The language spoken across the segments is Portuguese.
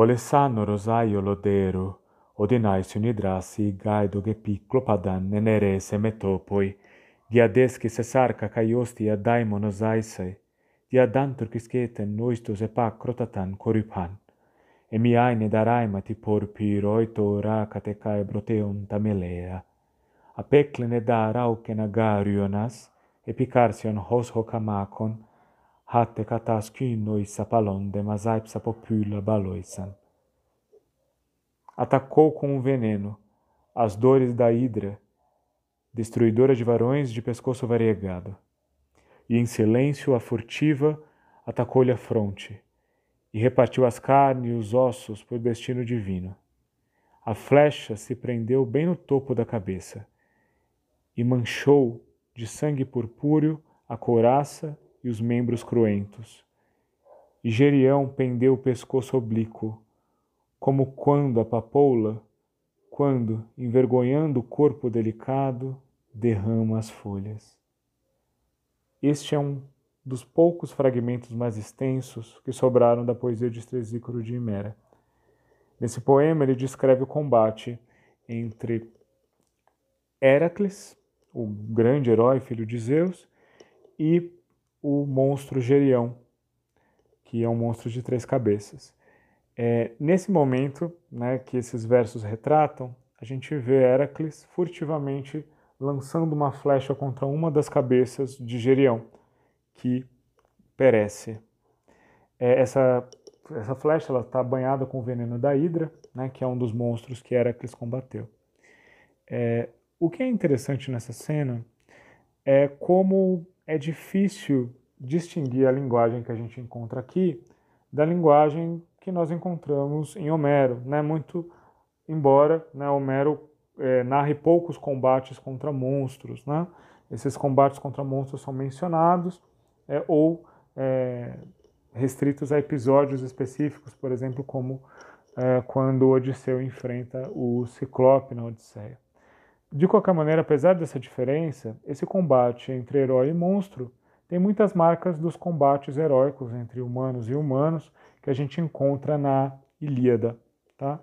Olesano rosaio lodero, odinaisiun idrasi gaidoge piklopadan nenerese metopoi, diadeskis esarka kaiostia daimonos aisai, diadanturkisketen noistos epakrotatan korypan. Emi aine daraimati porpi roito rakate kai broteum tamelea. Apeklene da rauken agarionas, epikarsion hos hokamakon, hatte catas quinoi sapalonde, mas aipsa popula baloisan. Atacou com o veneno as dores da hidra, destruidora de varões de pescoço variegado. E em silêncio a furtiva atacou-lhe a fronte, e repartiu as carnes e os ossos por destino divino. A flecha se prendeu bem no topo da cabeça, e manchou de sangue purpúreo a couraça e os membros cruentos. E Gerião pendeu o pescoço oblíquo, como quando a papoula, quando, envergonhando o corpo delicado, derrama as folhas. Este é um dos poucos fragmentos mais extensos que sobraram da poesia de Estesícoro de Himera. Nesse poema, ele descreve o combate entre Heracles, o grande herói filho de Zeus, e o monstro Gerião, que é um monstro de três cabeças. É, nesse momento né, que esses versos retratam, a gente vê Heracles furtivamente lançando uma flecha contra uma das cabeças de Gerião, que perece. É, essa, essa flecha está banhada com o veneno da Hidra, né, que é um dos monstros que Heracles combateu. É, o que é interessante nessa cena é como é difícil distinguir a linguagem que a gente encontra aqui da linguagem que nós encontramos em Homero, né? Muito embora né, Homero é, narre poucos combates contra monstros, né? Esses combates contra monstros são mencionados é, ou é, restritos a episódios específicos, por exemplo, como é, quando Odisseu enfrenta o Ciclope na Odisseia. De qualquer maneira, apesar dessa diferença, esse combate entre herói e monstro tem muitas marcas dos combates heróicos entre humanos e humanos que a gente encontra na Ilíada. Tá?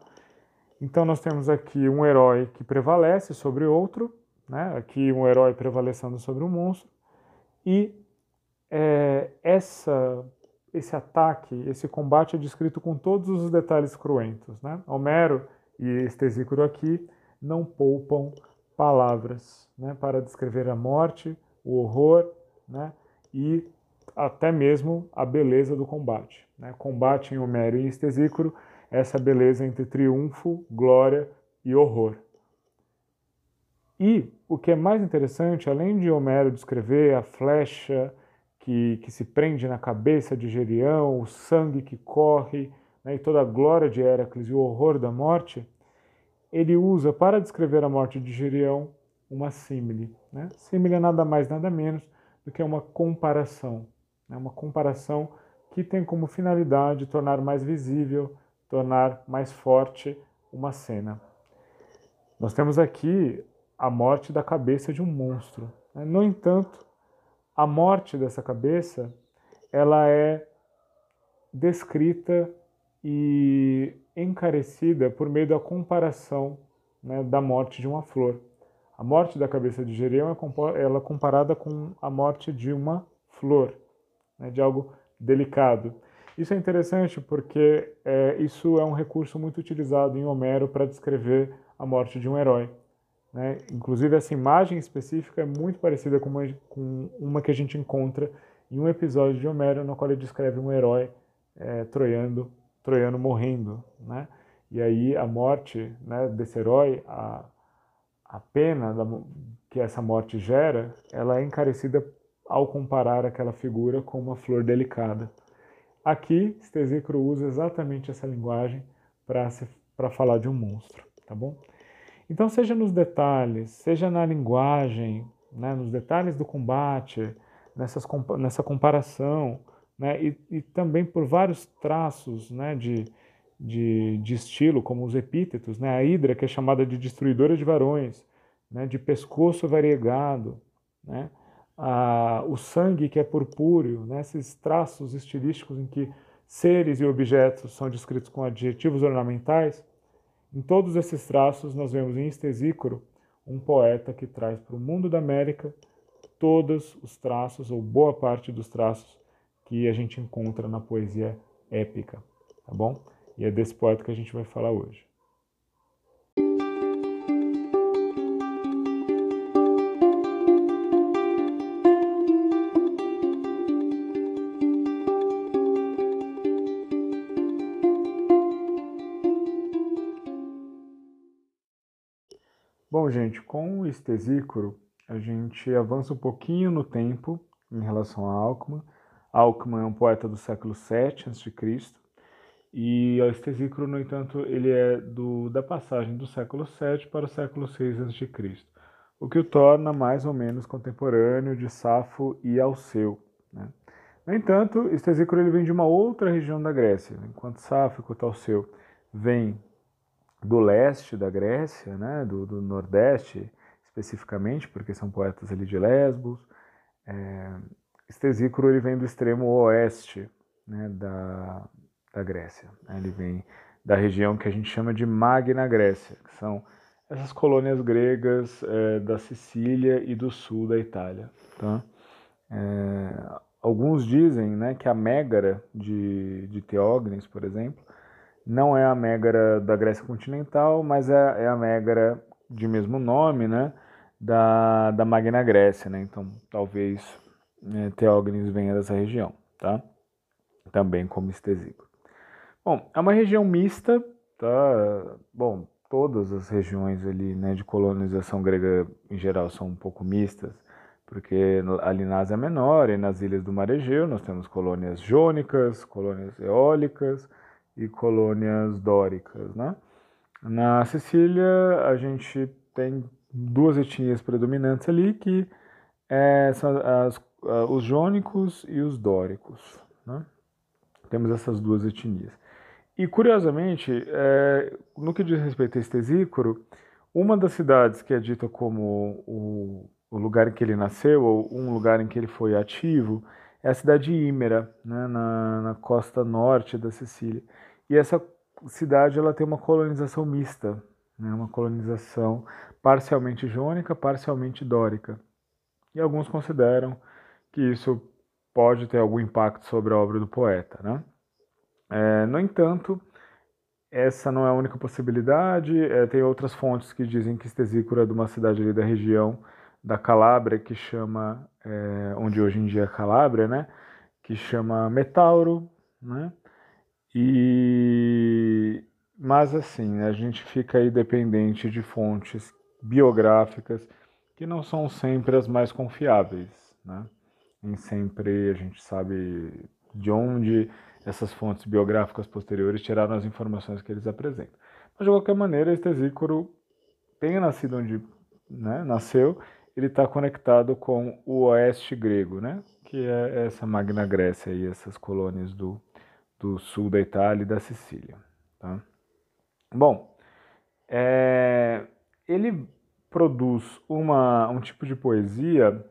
Então nós temos aqui um herói que prevalece sobre outro, né? aqui um herói prevalecendo sobre um monstro, e é, essa, esse ataque, esse combate é descrito com todos os detalhes cruentos. Né? Homero e Estesícoro aqui não poupam palavras né, para descrever a morte, o horror né, e até mesmo a beleza do combate. Né? Combate em Homero e Estesícoro, essa beleza entre triunfo, glória e horror. E o que é mais interessante, além de Homero descrever a flecha que, que se prende na cabeça de Gerião, o sangue que corre, né, e toda a glória de Heracles e o horror da morte, ele usa para descrever a morte de Gerião uma símile. Né? Símile é nada mais, nada menos do que uma comparação. Né? Uma comparação que tem como finalidade tornar mais visível, tornar mais forte uma cena. Nós temos aqui a morte da cabeça de um monstro. Né? No entanto, a morte dessa cabeça ela é descrita e encarecida por meio da comparação né, da morte de uma flor. A morte da cabeça de Gerião é é comparada com a morte de uma flor, né, de algo delicado. Isso é interessante porque é, isso é um recurso muito utilizado em Homero para descrever a morte de um herói. Né? Inclusive, essa imagem específica é muito parecida com uma, com uma, que a gente encontra em um episódio de Homero, no qual ele descreve um herói é, troiano, troiano morrendo. Né? E aí a morte né, desse herói, a, a pena da, que essa morte gera, ela é encarecida ao comparar aquela figura com uma flor delicada. Aqui, Stesicro usa exatamente essa linguagem para falar de um monstro, tá bom? Então, seja nos detalhes, seja na linguagem, né, nos detalhes do combate, nessas, nessa comparação, né, e, e também por vários traços né, de, de, de estilo, como os epítetos, né? a hidra, que é chamada de destruidora de varões, né? de pescoço variegado, né? o sangue, que é purpúreo, né? esses traços estilísticos em que seres e objetos são descritos com adjetivos ornamentais, em todos esses traços nós vemos em Estesícoro um poeta que traz para o mundo da América todos os traços, ou boa parte dos traços, que a gente encontra na poesia épica, tá bom? E é desse poeta que a gente vai falar hoje. Bom, gente, com o Estesícoro, a gente avança um pouquinho no tempo em relação a Alckmin. Alckmin é um poeta do século VII a.C. E Estesícoro, no entanto, ele é do, da passagem do século VII para o século VI a.C., o que o torna mais ou menos contemporâneo de Safo e Alceu. Né? No entanto, Estesícoro ele vem de uma outra região da Grécia, enquanto Safo e Alceu vem do leste da Grécia, né, do, do nordeste especificamente, porque são poetas ali de Lesbos. É, Estesícoro ele vem do extremo oeste né, da, da Grécia. Ele vem da região que a gente chama de Magna Grécia, que são essas colônias gregas é, da Sicília e do sul da Itália. Tá? É, alguns dizem né, que a Mégara de, de Teógenes, por exemplo, não é a Mégara da Grécia continental, mas é, é a Mégara de mesmo nome, né, da, da Magna Grécia, né? Então, talvez né, Teógenes venha dessa região, tá? Também como Estesícoro. Bom, é uma região mista, tá? Bom, todas as regiões ali, né, de colonização grega em geral são um pouco mistas, porque ali na Ásia Menor e nas ilhas do Mar Egeu nós temos colônias jônicas, colônias eólicas, e colônias dóricas. Né? Na Sicília, a gente tem duas etnias predominantes ali, que é, são as, os jônicos e os dóricos. Né? Temos essas duas etnias. E, curiosamente, é, no que diz respeito a Estesícoro, uma das cidades que é dita como o, o, lugar em que ele nasceu, ou um lugar em que ele foi ativo, é a cidade de Ímera, né, na, na costa norte da Sicília. E essa cidade ela tem uma colonização mista, né? uma colonização parcialmente jônica, parcialmente dórica. E alguns consideram que isso pode ter algum impacto sobre a obra do poeta. Né? É, no entanto, essa não é a única possibilidade. É, tem outras fontes que dizem que Estesícora é de uma cidade ali da região da Calábria, que chama, é, onde hoje em dia é Calábria, né? que chama Metauro, né? E mas assim, a gente fica aí dependente de fontes biográficas que não são sempre as mais confiáveis, né? Nem sempre a gente sabe de onde essas fontes biográficas posteriores tiraram as informações que eles apresentam. Mas de qualquer maneira, Estesícoro tenha nascido onde né, nasceu, ele está conectado com o oeste grego, né? Que é essa Magna Grécia e essas colônias do do sul da Itália e da Sicília. Tá? Bom, é, ele produz uma, um tipo de poesia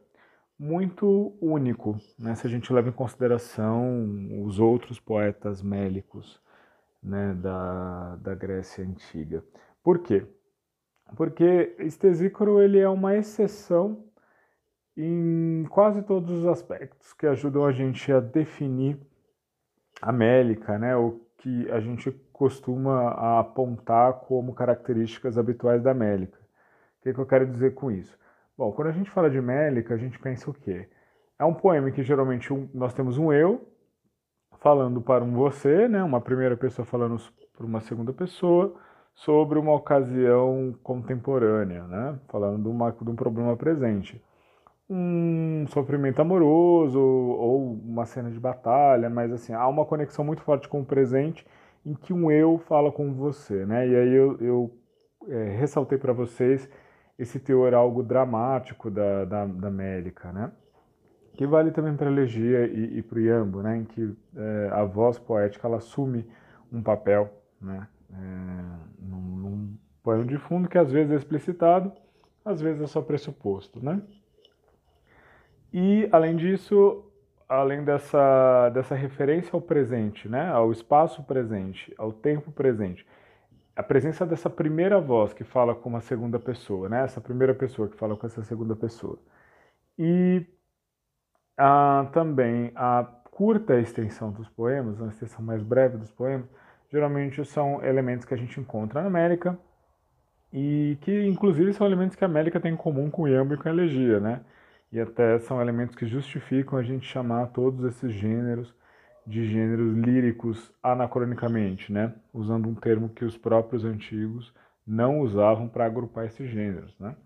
muito único, né, se a gente leva em consideração os outros poetas mélicos né, da, da Grécia Antiga. Por quê? Porque Estesícoro ele é uma exceção em quase todos os aspectos que ajudam a gente a definir amélica, né, o que a gente costuma apontar como características habituais da mélica. O que, que eu quero dizer com isso? Bom, quando a gente fala de mélica, a gente pensa o quê? É um poema que geralmente um, nós temos um eu falando para um você, né, uma primeira pessoa falando para uma segunda pessoa sobre uma ocasião contemporânea, né, falando de, uma, de um problema presente um sofrimento amoroso ou uma cena de batalha, mas assim, há uma conexão muito forte com o presente em que um eu fala com você, né? E aí eu, eu é, ressaltei para vocês esse teor algo dramático da, da, da né? Que vale também para a elegia e, e para o iambo, né? Em que é, a voz poética ela assume um papel, né? É, num, num pano de fundo que às vezes é explicitado, às vezes é só pressuposto, né? E, além disso, além dessa, dessa referência ao presente, né, ao espaço presente, ao tempo presente, a presença dessa primeira voz que fala com uma segunda pessoa, né, essa primeira pessoa que fala com essa segunda pessoa. E ah, também a curta extensão dos poemas, uma extensão mais breve dos poemas, geralmente são elementos que a gente encontra na América e que inclusive são elementos que a América tem em comum com o Iambo e com a elegia, né? E até são elementos que justificam a gente chamar todos esses gêneros de gêneros líricos anacronicamente, né? Usando um termo que os próprios antigos não usavam para agrupar esses gêneros, né?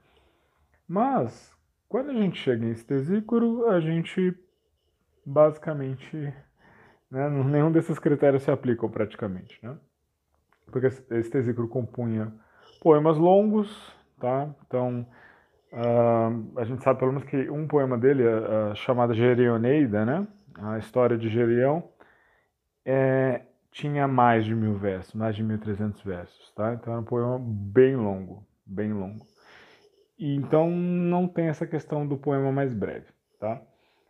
Mas quando a gente chega em estesícoro, a gente basicamente né, nenhum desses critérios se aplicam praticamente, né? Porque estesícoro compunha poemas longos, tá? Então Uh, a gente sabe pelo menos que um poema dele, uh, chamado Gerioneida, né? A história de Gerião, é, tinha mais de mil versos, mais de 1.300 versos, tá? Então era um poema bem longo, bem longo. E, então não tem essa questão do poema mais breve, tá?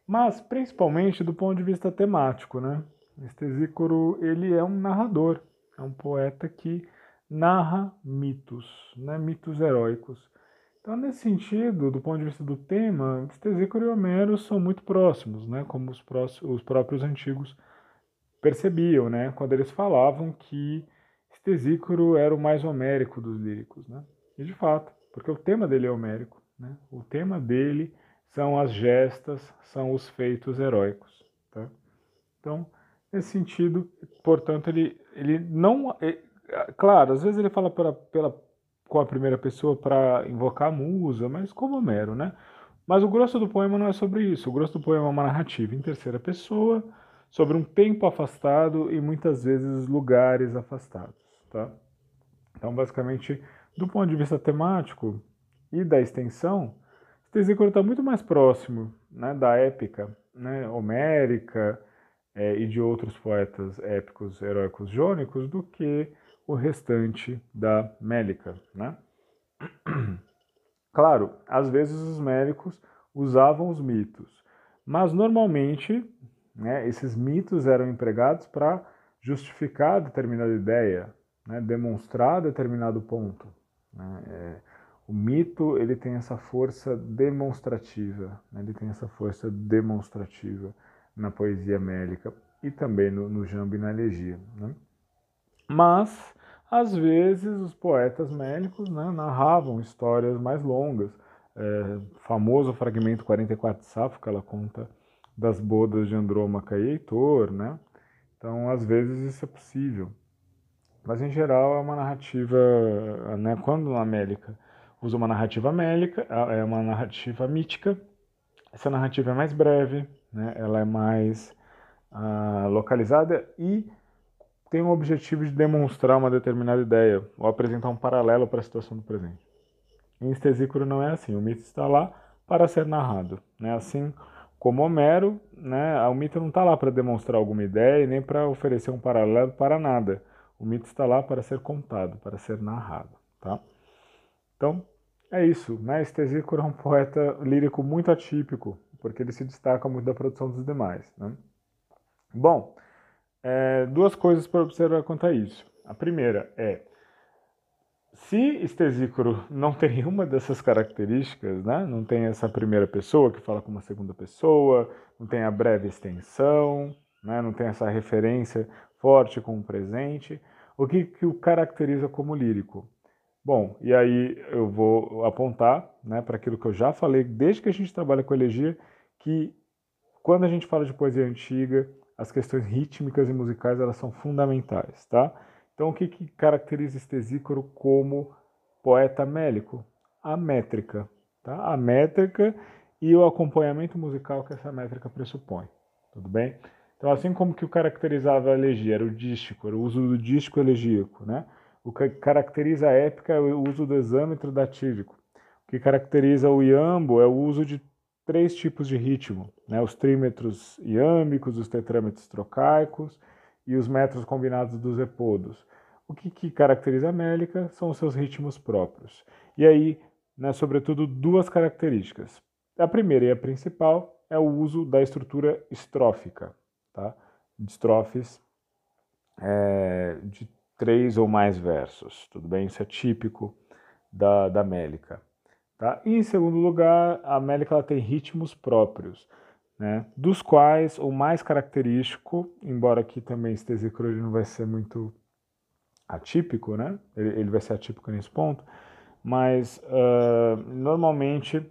Mas principalmente do ponto de vista temático, né? Estesícoro, ele é um narrador, é um poeta que narra mitos, né? Mitos heróicos então, nesse sentido, do ponto de vista do tema, Estesícoro e Homero são muito próximos, né? como os, próximos, os próprios antigos percebiam, né? quando eles falavam que Estesícoro era o mais homérico dos líricos. Né? E de fato, porque o tema dele é homérico. Né? O tema dele são as gestas, são os feitos heróicos. Tá? Então, nesse sentido, portanto, ele, ele não. É, claro, às vezes ele fala pela, pela com a primeira pessoa para invocar a musa, mas como Homero, né? Mas o grosso do poema não é sobre isso. O grosso do poema é uma narrativa em terceira pessoa, sobre um tempo afastado e muitas vezes lugares afastados, tá? Então, basicamente, do ponto de vista temático e da extensão, Tesícoro está muito mais próximo né, da épica né, homérica é, e de outros poetas épicos heróicos jônicos do que o restante da Mélica. Né? Claro, às vezes os médicos usavam os mitos, mas normalmente né, esses mitos eram empregados para justificar determinada ideia, né, demonstrar determinado ponto. Né? É, o mito ele tem essa força demonstrativa, né, ele tem essa força demonstrativa na poesia mélica e também no, no jambo e na elegia. Né? Mas às vezes, os poetas médicos né, narravam histórias mais longas. É, famoso fragmento 44 de Safo, que ela conta das bodas de Andrômaca e Heitor, né? Então, às vezes, isso é possível. Mas, em geral, é uma narrativa, né? Quando a Amélica usa uma narrativa amélica, é uma narrativa mítica, essa narrativa é mais breve, né? Ela é mais uh, localizada e tem o objetivo de demonstrar uma determinada ideia ou apresentar um paralelo para a situação do presente. Em Estesícoro não é assim, o mito está lá para ser narrado. Né? Assim como Homero, né, o mito não está lá para demonstrar alguma ideia e nem para oferecer um paralelo para nada. O mito está lá para ser contado, para ser narrado. Tá? Então, é isso. Né? Estesícoro é um poeta lírico muito atípico, porque ele se destaca muito da produção dos demais. Né? Bom, é, duas coisas para observar quanto a isso. A primeira é, se Estesícoro não tem nenhuma dessas características, né? não tem essa primeira pessoa que fala com uma segunda pessoa, não tem a breve extensão, né? não tem essa referência forte com o presente, o que, que o caracteriza como lírico? Bom, e aí eu vou apontar né, para aquilo que eu já falei desde que a gente trabalha com elegia, que quando a gente fala de poesia antiga, as questões rítmicas e musicais elas são fundamentais, tá? Então o que, que caracteriza Estesícoro como poeta mélico? A métrica, tá? A métrica e o acompanhamento musical que essa métrica pressupõe, tudo bem? Então assim como que o caracterizava a elegia era o dístico, era o uso do dístico elegíaco, né? O que caracteriza a épica é o uso do exâmetro datívico. O que caracteriza o iambo é o uso de três tipos de ritmo, né? os trímetros iâmbicos, os tetrâmetros trocaicos e os metros combinados dos epodos. O que, que caracteriza a mélica são os seus ritmos próprios. E aí, né, sobretudo, duas características. A primeira e a principal é o uso da estrutura estrófica, tá? De estrofes é, de três ou mais versos, tudo bem? Isso é típico da, da mélica. Tá? E em segundo lugar, a mélica ela tem ritmos próprios, né? dos quais o mais característico, embora aqui também esse tesícoro não vai ser muito atípico, né? ele, ele vai ser atípico nesse ponto, mas uh, normalmente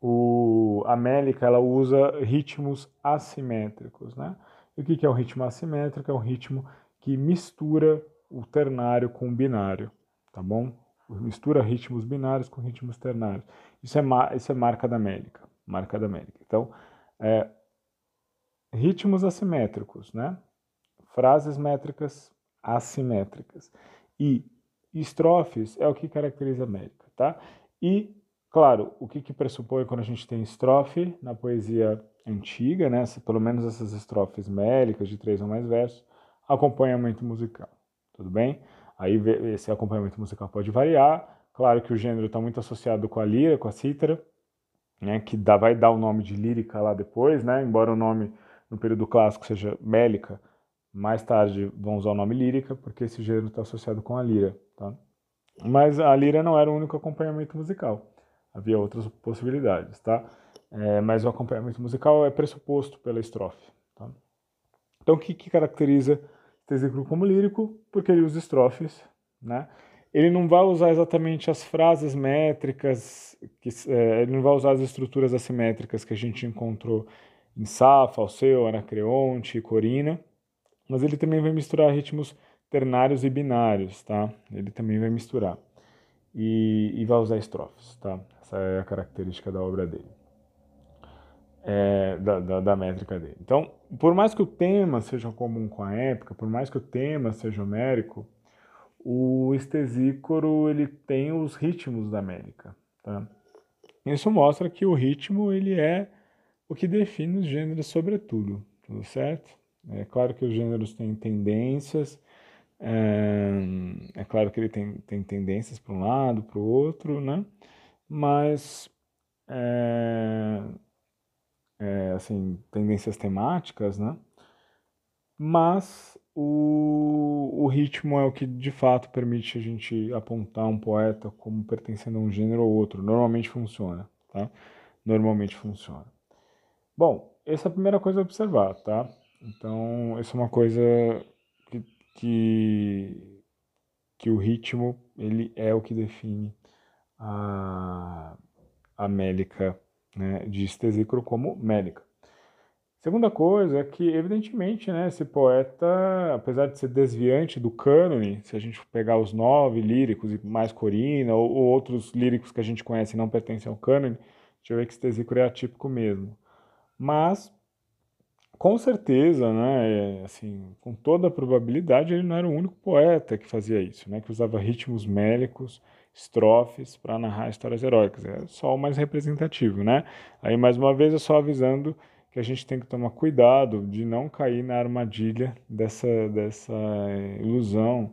o, a mélica ela usa ritmos assimétricos. Né? E o que, que é um ritmo assimétrico? É um ritmo que mistura o ternário com o binário, tá bom? Mistura ritmos binários com ritmos ternários. Isso é, isso é marca da mélica, marca da mélica. Então, é, ritmos assimétricos, né? Frases métricas assimétricas. E estrofes é o que caracteriza a mélica, tá? E, claro, o que, que pressupõe quando a gente tem estrofe na poesia antiga, né? Pelo menos essas estrofes mélicas de três ou mais versos, acompanhamento musical, tudo bem? Aí esse acompanhamento musical pode variar, claro que o gênero está muito associado com a lira, com a cítara, né, que dá, vai dar o nome de lírica lá depois, né, embora o nome no período clássico seja mélica, mais tarde vão usar o nome lírica, porque esse gênero está associado com a lira, tá? Mas a lira não era o único acompanhamento musical, havia outras possibilidades, tá? É, mas o acompanhamento musical é pressuposto pela estrofe, tá? Então o que, que caracteriza tesículo como lírico, porque ele usa estrofes, né? Ele não vai usar exatamente as frases métricas, que, é, ele não vai usar as estruturas assimétricas que a gente encontrou em Safa, Alceu, Anacreonte, Corina, mas ele também vai misturar ritmos ternários e binários, tá? Ele também vai misturar. E, e vai usar estrofes, tá? Essa é a característica da obra dele é, da, da, da, métrica dele. Então, por mais que o tema seja comum com a época, por mais que o tema seja homérico, o estesícoro ele tem os ritmos da métrica. Tá? Isso mostra que o ritmo ele é o que define os gêneros sobretudo, tudo certo? É claro que os gêneros têm tendências, é, é claro que ele tem, tem tendências para um lado, para o outro, né? Mas é, é, assim, tendências temáticas, né? Mas o, o ritmo é o que de fato permite a gente apontar um poeta como pertencendo a um gênero ou outro. Normalmente funciona, tá? Normalmente funciona. Bom, essa é a primeira coisa a observar, tá? Então, isso é uma coisa que, que, que o ritmo ele é o que define a, a mélica né, de Stesícoro como médica. Segunda coisa é que, evidentemente, né, esse poeta, apesar de ser desviante do cânone, se a gente pegar os nove líricos e mais Corina, ou, ou outros líricos que a gente conhece e não pertencem ao cânone, a gente vê que Stesícoro é atípico mesmo. Mas, com certeza, né, assim, com toda a probabilidade, ele não era o único poeta que fazia isso, né, que usava ritmos mélicos, estrofes para narrar histórias heróicas. É só o mais representativo, né? Aí, mais uma vez, é só avisando que a gente tem que tomar cuidado de não cair na armadilha dessa, dessa ilusão,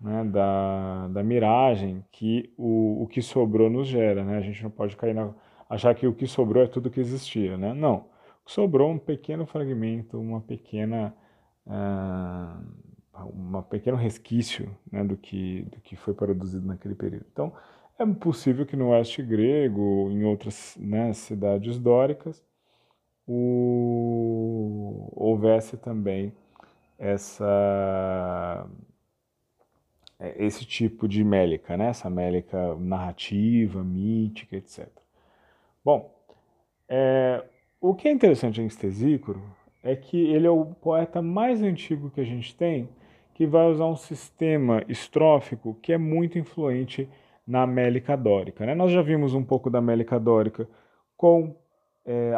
né, da, da miragem que o, o que sobrou nos gera, né? A gente não pode cair na, achar que o que sobrou é tudo que existia, né? Não. Sobrou um pequeno fragmento, uma pequena... Uh, um pequeno resquício né, do, que, do que foi produzido naquele período. Então, é possível que no oeste grego, em outras né, cidades dóricas, o, houvesse também essa é, esse tipo de mélica, né? essa mélica narrativa, mítica, etc. Bom, é, o que é interessante em Estesícoro é que ele é o poeta mais antigo que a gente tem que vai usar um sistema estrófico que é muito influente na mélica dórica. Né? Nós já vimos um pouco da mélica dórica com é,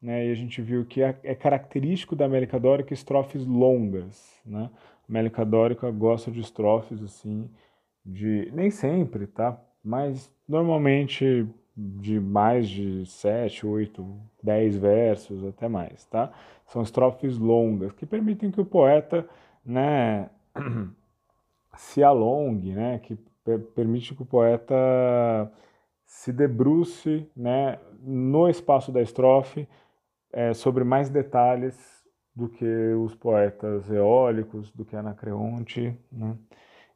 né? e a gente viu que é, é característico da mélica dórica estrofes longas. Né? A mélica dórica gosta de estrofes assim, de nem sempre, tá? mas normalmente de mais de 7, 8, 10 versos, até mais. Tá? São estrofes longas que permitem que o poeta né, se alongue, né, que permite que o poeta se debruce né, no espaço da estrofe é, sobre mais detalhes do que os poetas eólicos, do que Anacreonte, né,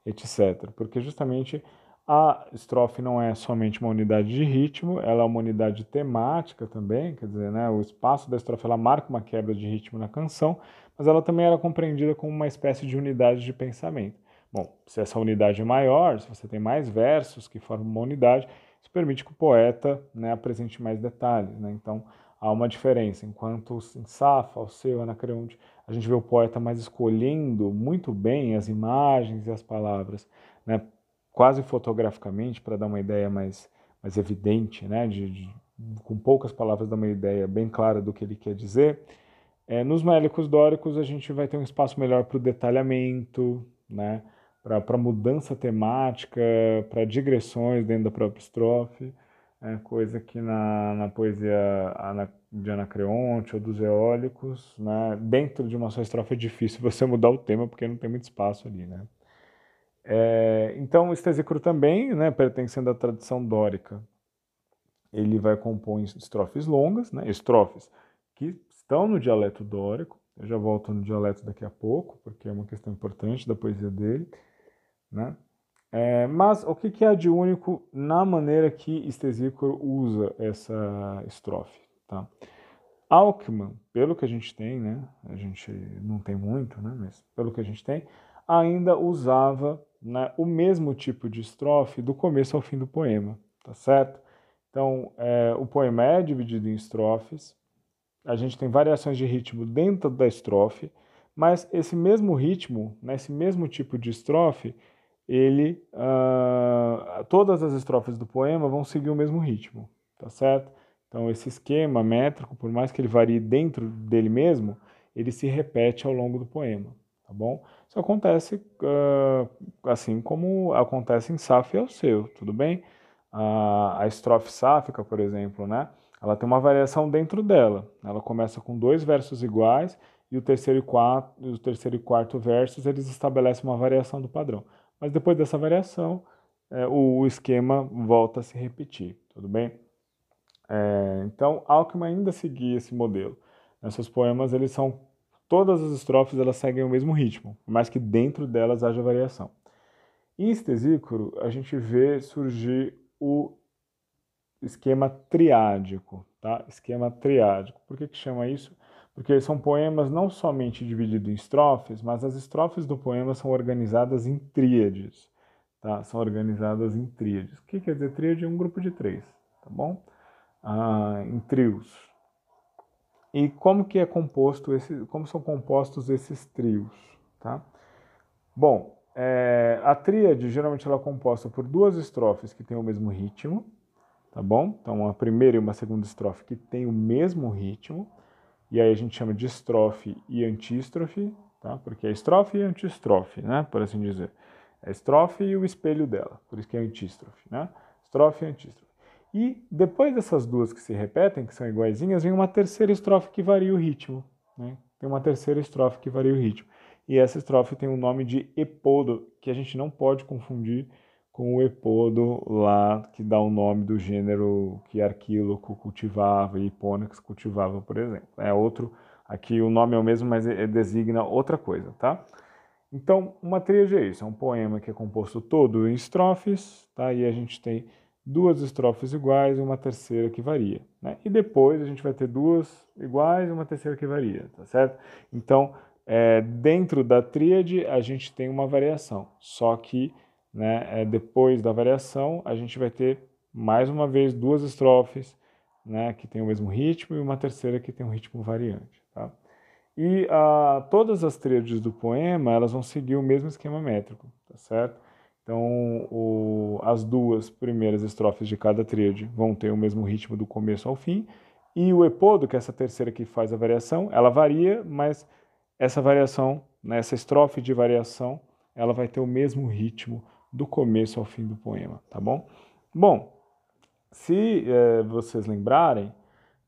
etc. Porque justamente a estrofe não é somente uma unidade de ritmo, ela é uma unidade temática também, quer dizer, né, o espaço da estrofe ela marca uma quebra de ritmo na canção, mas ela também era compreendida como uma espécie de unidade de pensamento. Bom, se essa unidade é maior, se você tem mais versos que formam uma unidade, isso permite que o poeta né, apresente mais detalhes. Né? Então, há uma diferença. Enquanto em Safa, Alceu, Anacreonte, a gente vê o poeta mais escolhendo muito bem as imagens e as palavras, né? Quase fotograficamente, para dar uma ideia mais, mais evidente, né? De, de, com poucas palavras dar uma ideia bem clara do que ele quer dizer. É, nos mélicos dóricos a gente vai ter um espaço melhor para o detalhamento, né? para mudança temática, para digressões dentro da própria estrofe, é, coisa que na, na poesia de Anacreonte ou dos eólicos, né? dentro de uma só estrofe é difícil você mudar o tema porque não tem muito espaço ali. Né? É, então, o estesícoro também, né, pertencendo à tradição dórica, ele vai compor estrofes longas, né, estrofes que estão no dialeto dórico. Eu já volto no dialeto daqui a pouco, porque é uma questão importante da poesia dele. Né? É, mas o que, que há de único na maneira que Estesícoro usa essa estrofe? Tá? Pelo que a gente tem, né, a gente não tem muito, né, mas pelo que a gente tem, ainda usava né, o mesmo tipo de estrofe do começo ao fim do poema, tá certo? Então, é, o poema é dividido em estrofes, a gente tem variações de ritmo dentro da estrofe, mas esse mesmo ritmo, né, esse mesmo tipo de estrofe, ele, uh, todas as estrofes do poema vão seguir o mesmo ritmo, tá certo? Então, esse esquema métrico, por mais que ele varie dentro dele mesmo, ele se repete ao longo do poema, tá bom? Isso acontece uh, assim como acontece em Safo e Alceu, tudo bem? Uh, a estrofe sáfica, por exemplo, né? Ela tem uma variação dentro dela. Ela começa com dois versos iguais e o terceiro e quarto, o terceiro e quarto versos eles estabelecem uma variação do padrão. Mas depois dessa variação, é, o, o, esquema volta a se repetir, tudo bem? É, então, Alckmin ainda seguia esse modelo. Nesses poemas, eles são todas as estrofes elas seguem o mesmo ritmo, mas que dentro delas haja variação. Em Estesícoro, a gente vê surgir o esquema triádico, tá? Esquema triádico. Por que, que chama isso? Porque são poemas não somente divididos em estrofes, mas as estrofes do poema são organizadas em tríades, tá? São organizadas em tríades. O que quer dizer tríade? É um grupo de três, tá bom? Ah, em trios, e como que é composto esse, como são compostos esses trios, tá? Bom, é, a tríade geralmente ela é composta por duas estrofes que têm o mesmo ritmo, tá bom? Então uma primeira e uma segunda estrofe que têm o mesmo ritmo, e aí a gente chama de estrofe e antístrofe, tá? Porque é estrofe e antístrofe, né? Por assim dizer. É estrofe e o espelho dela, por isso que é antístrofe, né? Estrofe e antístrofe. E depois dessas duas que se repetem, que são iguaizinhas, vem uma terceira estrofe que varia o ritmo. Né? Tem uma terceira estrofe que varia o ritmo. E essa estrofe tem o nome de epodo, que a gente não pode confundir com o epodo lá que dá o nome do gênero que Arquíloco cultivava e Hipônix cultivava, por exemplo. É outro, aqui o nome é o mesmo, mas designa outra coisa, tá? Então, uma tríade é isso, é um poema que é composto todo em estrofes, tá? E a gente tem duas estrofes iguais e uma terceira que varia. Né? E depois a gente vai ter duas iguais e uma terceira que varia, tá certo? Então, é, dentro da tríade a gente tem uma variação, só que né, é, depois da variação a gente vai ter mais uma vez duas estrofes né, que tem o mesmo ritmo e uma terceira que tem um ritmo variante. Tá? E a, ah, todas as tríades do poema elas vão seguir o mesmo esquema métrico, tá certo? Então, o, as duas primeiras estrofes de cada tríade vão ter o mesmo ritmo do começo ao fim, e o epodo, que é essa terceira que faz a variação, ela varia, mas essa variação, né, essa estrofe de variação, ela vai ter o mesmo ritmo do começo ao fim do poema, tá bom? Bom, se é, vocês lembrarem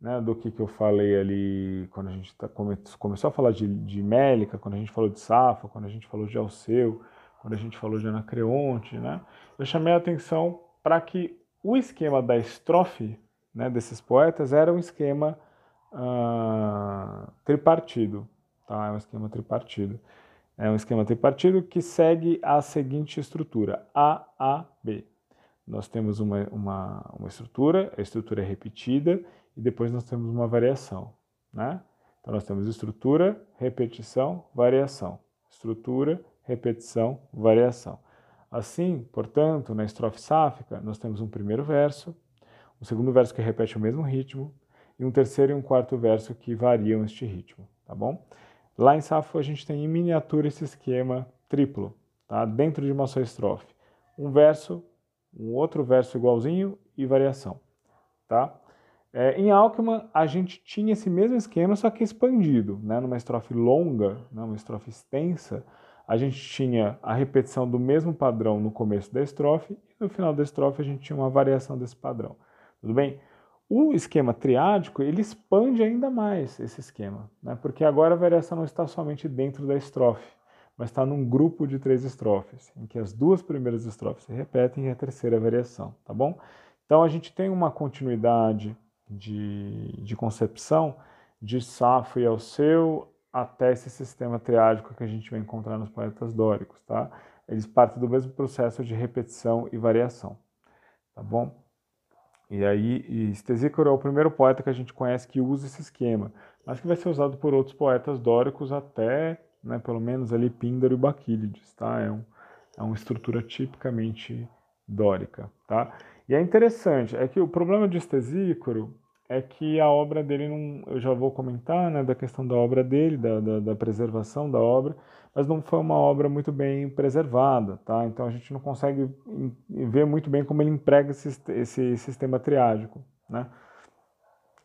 né, do que, que eu falei ali quando a gente tá, come, começou a falar de, de Mélica, quando a gente falou de Safa, quando a gente falou de Alceu, quando a gente falou de Anacreonte, né? Eu chamei a atenção para que o esquema da estrofe, né, desses poetas era um esquema uh, tripartido, tá? É um esquema tripartido. É um esquema tripartido que segue a seguinte estrutura: A, A, B. Nós temos uma, uma, uma estrutura, a estrutura é repetida e depois nós temos uma variação, né? Então nós temos estrutura, repetição, variação. Estrutura, repetição, variação. Assim, portanto, na estrofe sáfica, nós temos um primeiro verso, um segundo verso que repete o mesmo ritmo e um terceiro e um quarto verso que variam este ritmo, tá bom? Lá em Safo a gente tem em miniatura esse esquema triplo, tá? Dentro de uma só estrofe. Um verso, um outro verso igualzinho e variação, tá? É, em Alckmin, a gente tinha esse mesmo esquema, só que expandido. Né? Numa estrofe longa, né? uma estrofe extensa, a gente tinha a repetição do mesmo padrão no começo da estrofe e no final da estrofe a gente tinha uma variação desse padrão. Tudo bem? O esquema triádico, ele expande ainda mais esse esquema, né? porque agora a variação não está somente dentro da estrofe, mas está num grupo de três estrofes, em que as duas primeiras estrofes se repetem e a terceira variação, tá bom? Então a gente tem uma continuidade de, de concepção de Safo e Alceu até esse sistema triádico que a gente vai encontrar nos poetas dóricos, tá? Eles partem do mesmo processo de repetição e variação, tá bom? E aí, Estesícoro é o primeiro poeta que a gente conhece que usa esse esquema, mas que vai ser usado por outros poetas dóricos até, né, pelo menos ali, Píndaro e Baquílides, tá? É, um, é uma estrutura tipicamente dórica, tá? E é interessante, é que o problema de Estesícoro é que a obra dele não, eu já vou comentar, né, da questão da obra dele, da, da, da, preservação da obra, mas não foi uma obra muito bem preservada, tá? Então a gente não consegue ver muito bem como ele emprega esse, esse sistema triádico, né?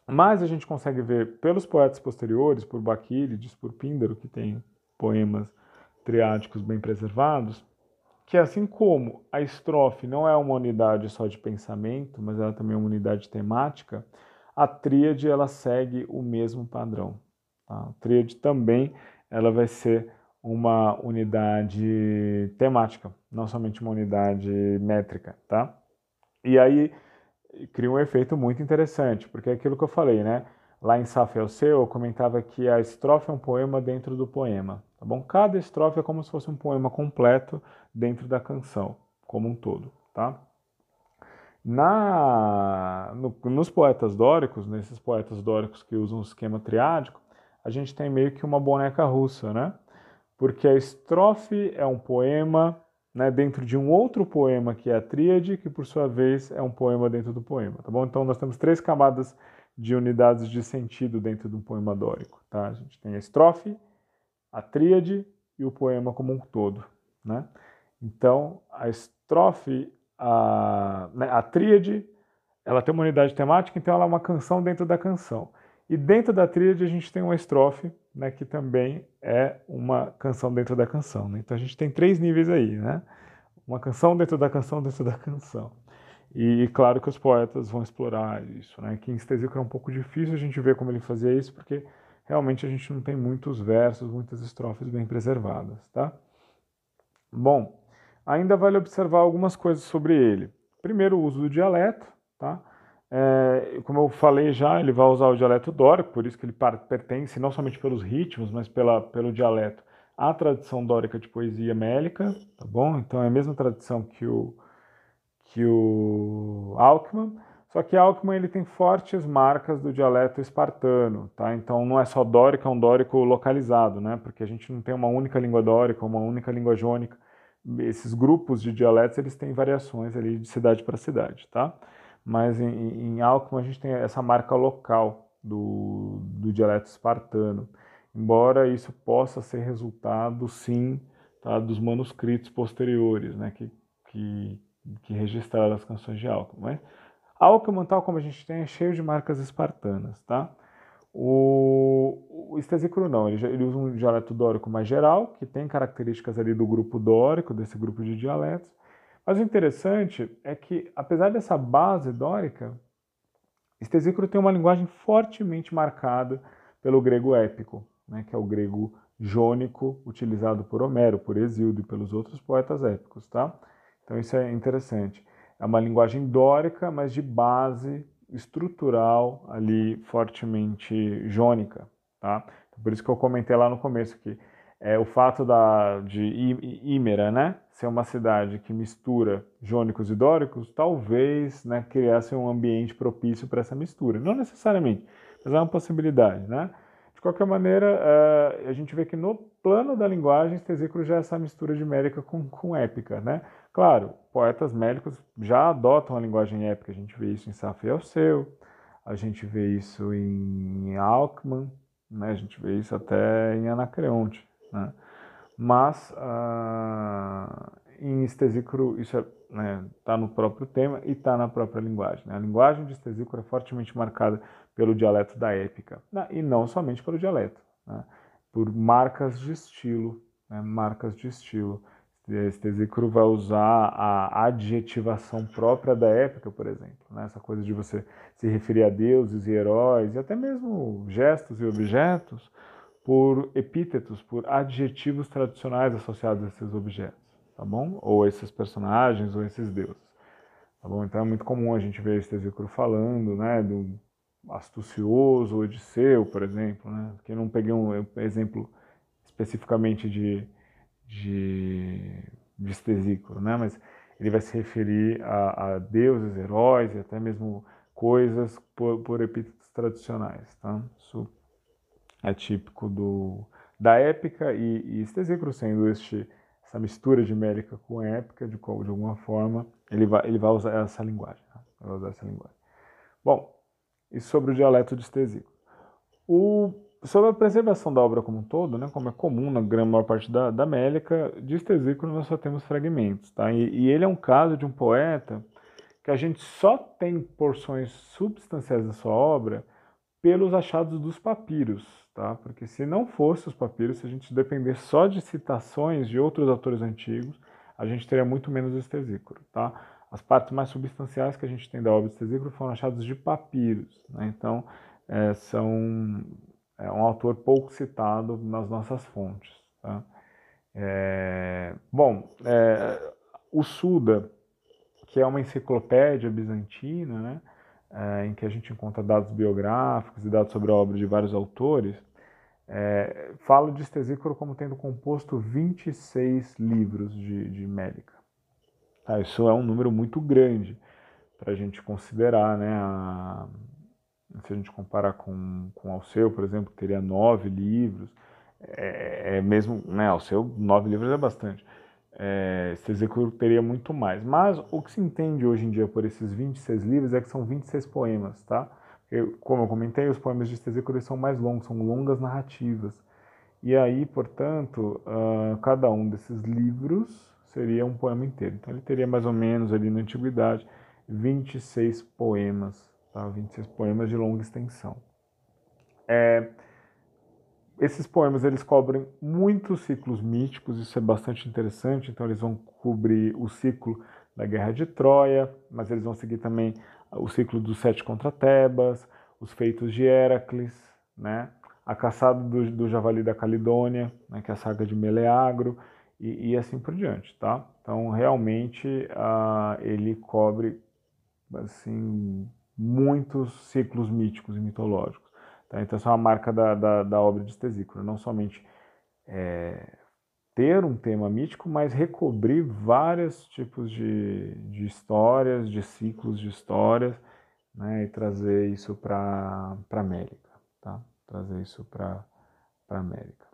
Mas a gente consegue ver pelos poetas posteriores, por Baquílides, por Píndaro, que tem poemas triádicos bem preservados, que assim como a estrofe não é uma unidade só de pensamento, mas ela também é uma unidade temática, a tríade ela segue o mesmo padrão. Tá? A tríade também ela vai ser uma unidade temática, não somente uma unidade métrica, tá? E aí cria um efeito muito interessante, porque é aquilo que eu falei, né? Lá em Safra el Seu, eu comentava que a estrofe é um poema dentro do poema, tá bom? Cada estrofe é como se fosse um poema completo dentro da canção, como um todo, tá? Na, no, nos poetas dóricos, nesses poetas dóricos que usam o esquema triádico, a gente tem meio que uma boneca russa, né? Porque a estrofe é um poema né, dentro de um outro poema que é a tríade, que por sua vez é um poema dentro do poema, tá bom? Então nós temos três camadas de unidades de sentido dentro de um poema dórico. Tá? A gente tem a estrofe, a tríade e o poema como um todo. Né? Então, a estrofe, a, né, a tríade, ela tem uma unidade temática, então ela é uma canção dentro da canção. E dentro da tríade a gente tem uma estrofe, né, que também é uma canção dentro da canção. Né? Então a gente tem três níveis aí, né? Uma canção dentro da canção dentro da canção. E, claro que os poetas vão explorar isso, né? Que em Estesíaco é um pouco difícil a gente ver como ele fazia isso, porque realmente a gente não tem muitos versos, muitas estrofes bem preservadas, tá? Bom, ainda vale observar algumas coisas sobre ele. Primeiro, o uso do dialeto, tá? É, como eu falei já, ele vai usar o dialeto dórico, por isso que ele pertence não somente pelos ritmos, mas pela, pelo dialeto à tradição dórica de poesia mélica, tá bom? Então é a mesma tradição que o que o Alckmin, só que Alckmin ele tem fortes marcas do dialeto espartano, tá? Então não é só dórico, é um dórico localizado, né? Porque a gente não tem uma única língua dórica, uma única língua jônica. Esses grupos de dialetos eles têm variações ali de cidade para cidade, tá? Mas em, em a gente tem essa marca local do, do dialeto espartano, embora isso possa ser resultado, sim, tá, dos manuscritos posteriores, né? Que, que que registraram as canções de Alckmin. Mas Alckmin, tal como a gente tem, é cheio de marcas espartanas, tá? O, o não, ele, ele, usa um dialeto dórico mais geral, que tem características ali do grupo dórico, desse grupo de dialetos. Mas o interessante é que, apesar dessa base dórica, Estesícoro tem uma linguagem fortemente marcada pelo grego épico, né, que é o grego jônico, utilizado por Homero, por Exildo e pelos outros poetas épicos, tá? Então isso é interessante. É uma linguagem dórica, mas de base estrutural ali fortemente jônica, tá? Por isso que eu comentei lá no começo que é, o fato da, de Ímera né, ser uma cidade que mistura jônicos e dóricos, talvez né, criasse um ambiente propício para essa mistura. Não necessariamente, mas é uma possibilidade. Né? De qualquer maneira, é, a gente vê que no plano da linguagem, Stesícoro já é essa mistura de mélica com, com épica. Né? Claro, poetas mélicos já adotam a linguagem épica, a gente vê isso em Safo e Alceu, a gente vê isso em Alckmin, né? a gente vê isso até em Anacreonte. Né? Mas uh, em estesícoro isso está é, né, tá no próprio tema e está na própria linguagem. Né? A linguagem de estesícoro é fortemente marcada pelo dialeto da épica né? e não somente pelo dialeto, né? por marcas de estilo, né? marcas de estilo. Estesícoro vai usar a adjetivação própria da época, por exemplo. Né? Essa coisa de você se referir a deuses e heróis, e até mesmo gestos e objetos, por epítetos, por adjetivos tradicionais associados a esses objetos, tá bom? Ou esses personagens, ou esses deuses, tá bom? Então é muito comum a gente ver esse Tesícoro falando, né, do astucioso Odisseu, por exemplo, né? Que eu não peguei um exemplo especificamente de, de, de Estesícoro, né? Mas ele vai se referir a, a deuses, heróis e até mesmo coisas por, por epítetos tradicionais, tá? Isso é típico do, da épica e, e sendo este, essa mistura de mélica com épica, de, de alguma forma, ele vai, ele vai usar essa linguagem. Né? Vai usar essa linguagem. Bom, e sobre o dialeto de. O, sobre a preservação da obra como um todo, né, como é comum na grande maior parte da, da Mélica, de Stesícoro nós só temos fragmentos. Tá? E, e ele é um caso de um poeta que a gente só tem porções substanciais da sua obra pelos achados dos papiros, tá? Porque se não fosse os papiros, se a gente depender só de citações de outros autores antigos, a gente teria muito menos estesícoro, tá? As partes mais substanciais que a gente tem da obra estesícoro foram achados de papiros, né? Então, é, são é um autor pouco citado nas nossas fontes, tá? É, bom, é, o Suda, que é uma enciclopédia bizantina, né? é, em que a gente encontra dados biográficos e dados sobre a obra de vários autores, é, fala de Estesícoro como tendo composto 26 livros de, de Médica. Tá, isso é um número muito grande para a gente considerar, né? A, se a gente comparar com, com Alceu, por exemplo, que teria nove livros, é, é mesmo, né? Alceu, nove livros é bastante é, Stesícoro teria muito mais. Mas o que se entende hoje em dia por esses 26 livros é que são 26 poemas, tá? Eu, como eu comentei, os poemas de Stesícoro são mais longos, são longas narrativas. E aí, portanto, uh, cada um desses livros seria um poema inteiro. Então ele teria mais ou menos ali na antiguidade 26 poemas, tá? 26 poemas de longa extensão. É, esses poemas eles cobrem muitos ciclos míticos, isso é bastante interessante. Então eles vão cobrir o ciclo da Guerra de Troia, mas eles vão seguir também o ciclo dos sete contra Tebas, os feitos de Heracles, né? a caçada do, do javali da Calidônia, né? que é a saga de Meleagro, e, e assim por diante, tá? Então realmente uh, ele cobre assim muitos ciclos míticos e mitológicos. Tá? Então, essa é uma marca da, da, da obra de Stesícoro, não somente é, ter um tema mítico, mas recobrir vários tipos de, de histórias, de ciclos de histórias, né? e trazer isso para a América. Tá? Trazer isso para a América.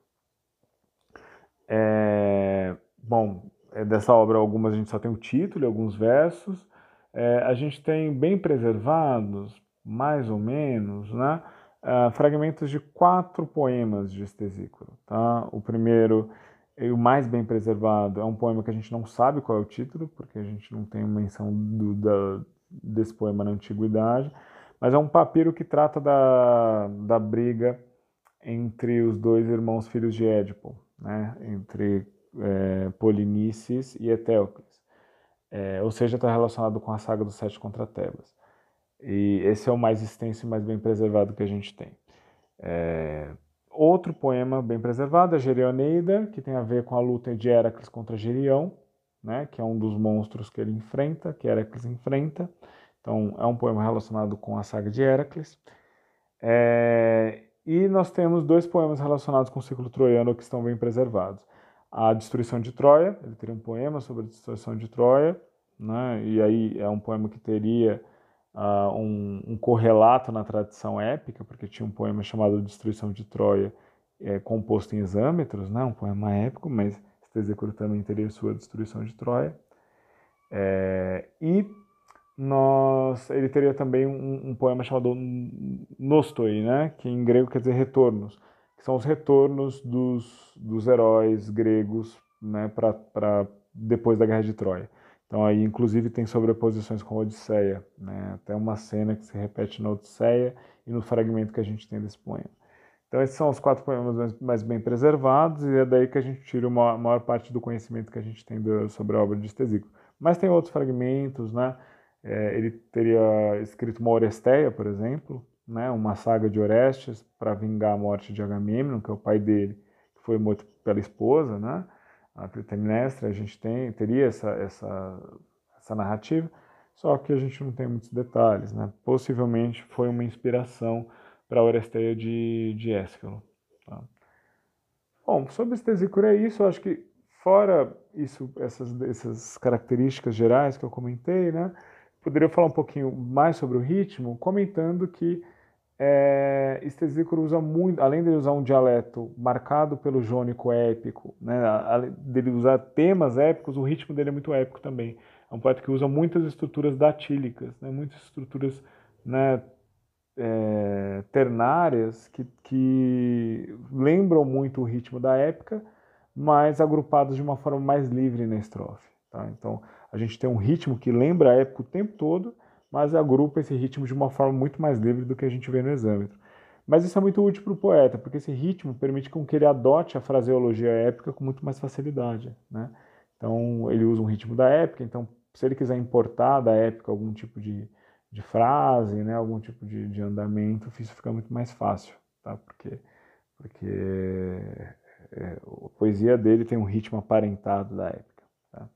É, bom, é dessa obra, algumas a gente só tem o título e alguns versos. É, a gente tem bem preservados, mais ou menos, né? uh, fragmentos de quatro poemas de Estesícoro. Tá? O primeiro, e o mais bem preservado, é um poema que a gente não sabe qual é o título, porque a gente não tem menção do, da, desse poema na antiguidade, mas é um papiro que trata da, da briga entre os dois irmãos filhos de Édipo, né? entre é, Polinices e Etéocles. É, ou seja, está relacionado com a saga dos Sete contra Tebas. E esse é o mais extenso e mais bem preservado que a gente tem. É... Outro poema bem preservado é Gerioneida, que tem a ver com a luta de Heracles contra Gerião, né, que é um dos monstros que ele enfrenta, que Heracles enfrenta. Então, é um poema relacionado com a saga de Heracles. É, e nós temos dois poemas relacionados com o ciclo troiano que estão bem preservados. A Destruição de Troia, ele teria um poema sobre a destruição de Troia, né? e aí é um poema que teria uh, um, um, correlato na tradição épica, porque tinha um poema chamado Destruição de Troia, é, composto em exâmetros, né? um poema épico, mas Stesícoro também teria sua Destruição de Troia. É, e nós, ele teria também um, um, poema chamado Nostoi, né? que em grego quer dizer retornos, que são os retornos dos, dos heróis gregos né? para depois da Guerra de Troia. Então aí inclusive tem sobreposições com a Odisseia, né? até uma cena que se repete na Odisseia e no fragmento que a gente tem desse poema. Então esses são os quatro poemas mais bem preservados e é daí que a gente tira a maior, parte do conhecimento que a gente tem do, sobre a obra de Estesíco. Mas tem outros fragmentos, né? É, ele teria escrito uma Oresteia, por exemplo, né? uma saga de Orestes para vingar a morte de Agamemnon, que é o pai dele, que foi morto pela esposa, né? A Clitemnestra, a gente tem, teria essa, essa, essa narrativa, só que a gente não tem muitos detalhes. Né? Possivelmente foi uma inspiração para a Oresteia de, de Ésquilo. Tá? Bom, sobre Estesícoro é isso, eu acho que fora isso, essas, essas características gerais que eu comentei, né, poderia falar um pouquinho mais sobre o ritmo, comentando que é, Estesícoro usa muito, além de usar um dialeto marcado pelo jônico épico, né, dele usar temas épicos, o ritmo dele é muito épico também. É um poeta que usa muitas estruturas datílicas, né, muitas estruturas né, é, ternárias que, que lembram muito o ritmo da épica, mas agrupados de uma forma mais livre na estrofe. Tá? Então, a gente tem um ritmo que lembra a época o tempo todo, mas agrupa esse ritmo de uma forma muito mais livre do que a gente vê no exâmetro. Mas isso é muito útil para o poeta, porque esse ritmo permite com que ele adote a fraseologia épica com muito mais facilidade. Né? Então, ele usa um ritmo da épica, então, se ele quiser importar da épica algum tipo de, de frase, né, algum tipo de, de andamento, isso fica muito mais fácil, tá? porque, porque é, a poesia dele tem um ritmo aparentado da épica. Tá?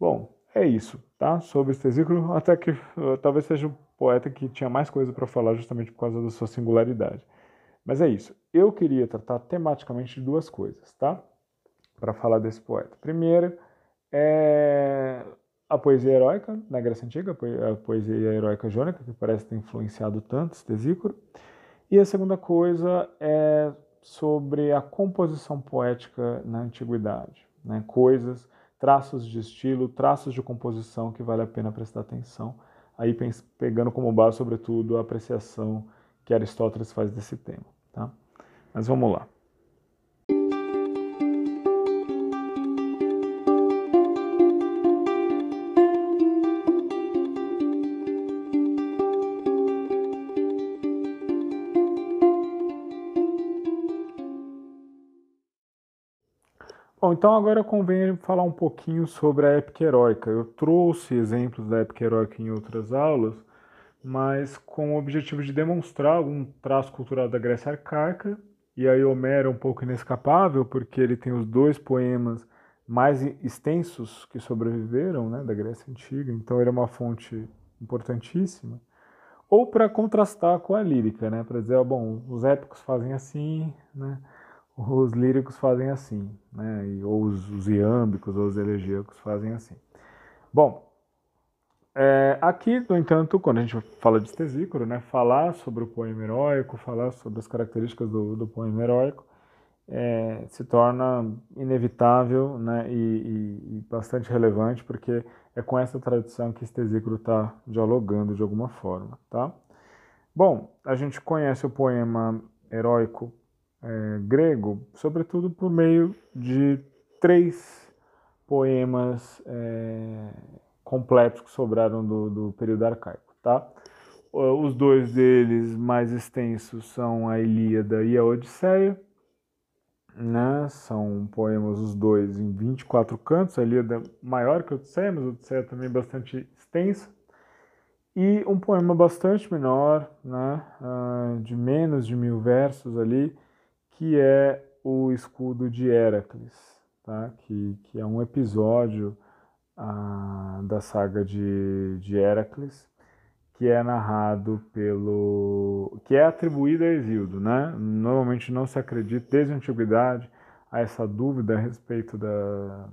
Bom, é isso, tá? Sobre Estesícoro, até que uh, talvez seja um poeta que tinha mais coisa para falar justamente por causa da sua singularidade. Mas é isso. Eu queria tratar tematicamente de duas coisas, tá? Para falar desse poeta. Primeiro é a poesia heróica na Grécia Antiga, a poesia heróica jônica, que parece ter influenciado tanto Estesícoro. E a segunda coisa é sobre a composição poética na antiguidade, né? Coisas traços de estilo, traços de composição que vale a pena prestar atenção. Aí pegando como base, sobretudo, a apreciação que Aristóteles faz desse tema. Tá? Mas vamos lá. Bom, então agora convém falar um pouquinho sobre a épica heróica. Eu trouxe exemplos da épica heróica em outras aulas, mas com o objetivo de demonstrar algum traço cultural da Grécia arcaica. E aí Homero é um pouco inescapável, porque ele tem os dois poemas mais extensos que sobreviveram né, da Grécia Antiga, então ele é uma fonte importantíssima. Ou para contrastar com a lírica, né, para dizer, ó, bom, os épicos fazem assim, né, os líricos fazem assim, né? E, ou os, os iâmbicos ou os elegíacos fazem assim. Bom, é, aqui, no entanto, quando a gente fala de Estesícoro, né, falar sobre o poema heróico, falar sobre as características do, do poema heróico, é, se torna inevitável né, e, e, e, bastante relevante, porque é com essa tradição que Estesícoro está dialogando de alguma forma. Tá? Bom, a gente conhece o poema heróico é, grego, sobretudo por meio de três poemas é, completos que sobraram do, do período arcaico. Tá? Os dois deles mais extensos são a Ilíada e a Odisseia. Né? São poemas, os dois, em 24 cantos. A Ilíada maior que a Odisseia, mas a Odisseia também bastante extensa. E um poema bastante menor, né? Ah, de menos de mil versos ali, que é o escudo de Heracles, tá? que, que é um episódio a, da saga de, de Heracles, que é narrado pelo. que é atribuído a Exildo, né? Normalmente não se acredita, desde a antiguidade, a essa dúvida a respeito da,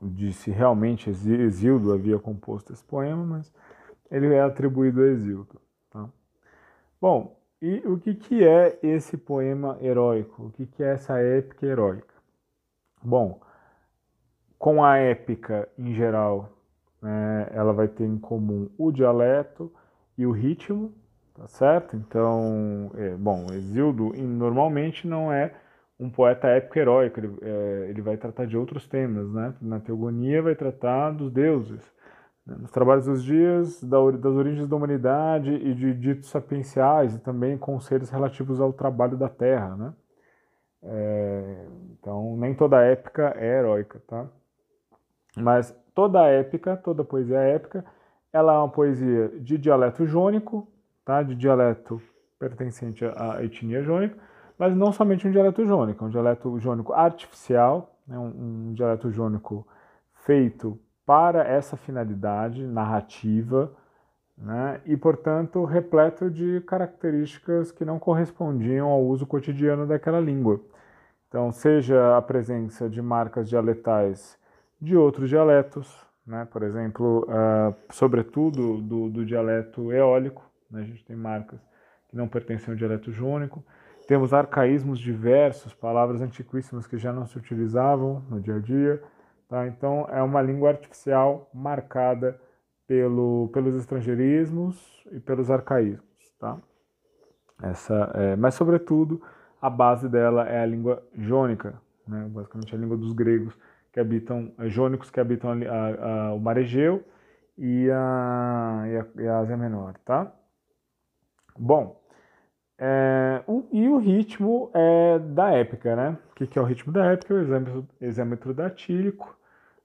de se realmente Exildo havia composto esse poema, mas ele é atribuído a Exildo. Tá? Bom, e o que, que é esse poema heróico? O que, que é essa épica heróica? Bom, com a épica em geral, né, ela vai ter em comum o dialeto e o ritmo, tá certo? Então, é, bom, Exildo normalmente não é um poeta épico heróico, ele, é, ele vai tratar de outros temas, né? Na Teogonia vai tratar dos deuses? Nos Trabalhos dos Dias, da, das origens da humanidade e de ditos sapienciais, e também conselhos relativos ao trabalho da terra, né? É, então, nem toda épica é heróica, tá? Mas toda épica, toda poesia épica, ela é uma poesia de dialeto jônico, tá? De dialeto pertencente à etnia jônica, mas não somente um dialeto jônico, é um dialeto jônico artificial, né, um, um dialeto jônico feito para essa finalidade narrativa, né, e, portanto, repleto de características que não correspondiam ao uso cotidiano daquela língua. Então, seja a presença de marcas dialetais de outros dialetos, né, por exemplo, uh, sobretudo do, do dialeto eólico, né, a gente tem marcas que não pertencem ao dialeto jônico, temos arcaísmos diversos, palavras antiquíssimas que já não se utilizavam no dia a dia. Tá? Então, é uma língua artificial marcada pelo, pelos estrangeirismos e pelos arcaísmos. Tá? Essa, é, mas, sobretudo, a base dela é a língua jônica, né? basicamente a língua dos gregos que habitam, é, jônicos que habitam a, a, a, o mar Egeu e a, e e Ásia Menor. Tá? Bom, é, o, e o ritmo é da épica, né? O que, que é o ritmo da épica? O exâmetro, exâmetro datílico,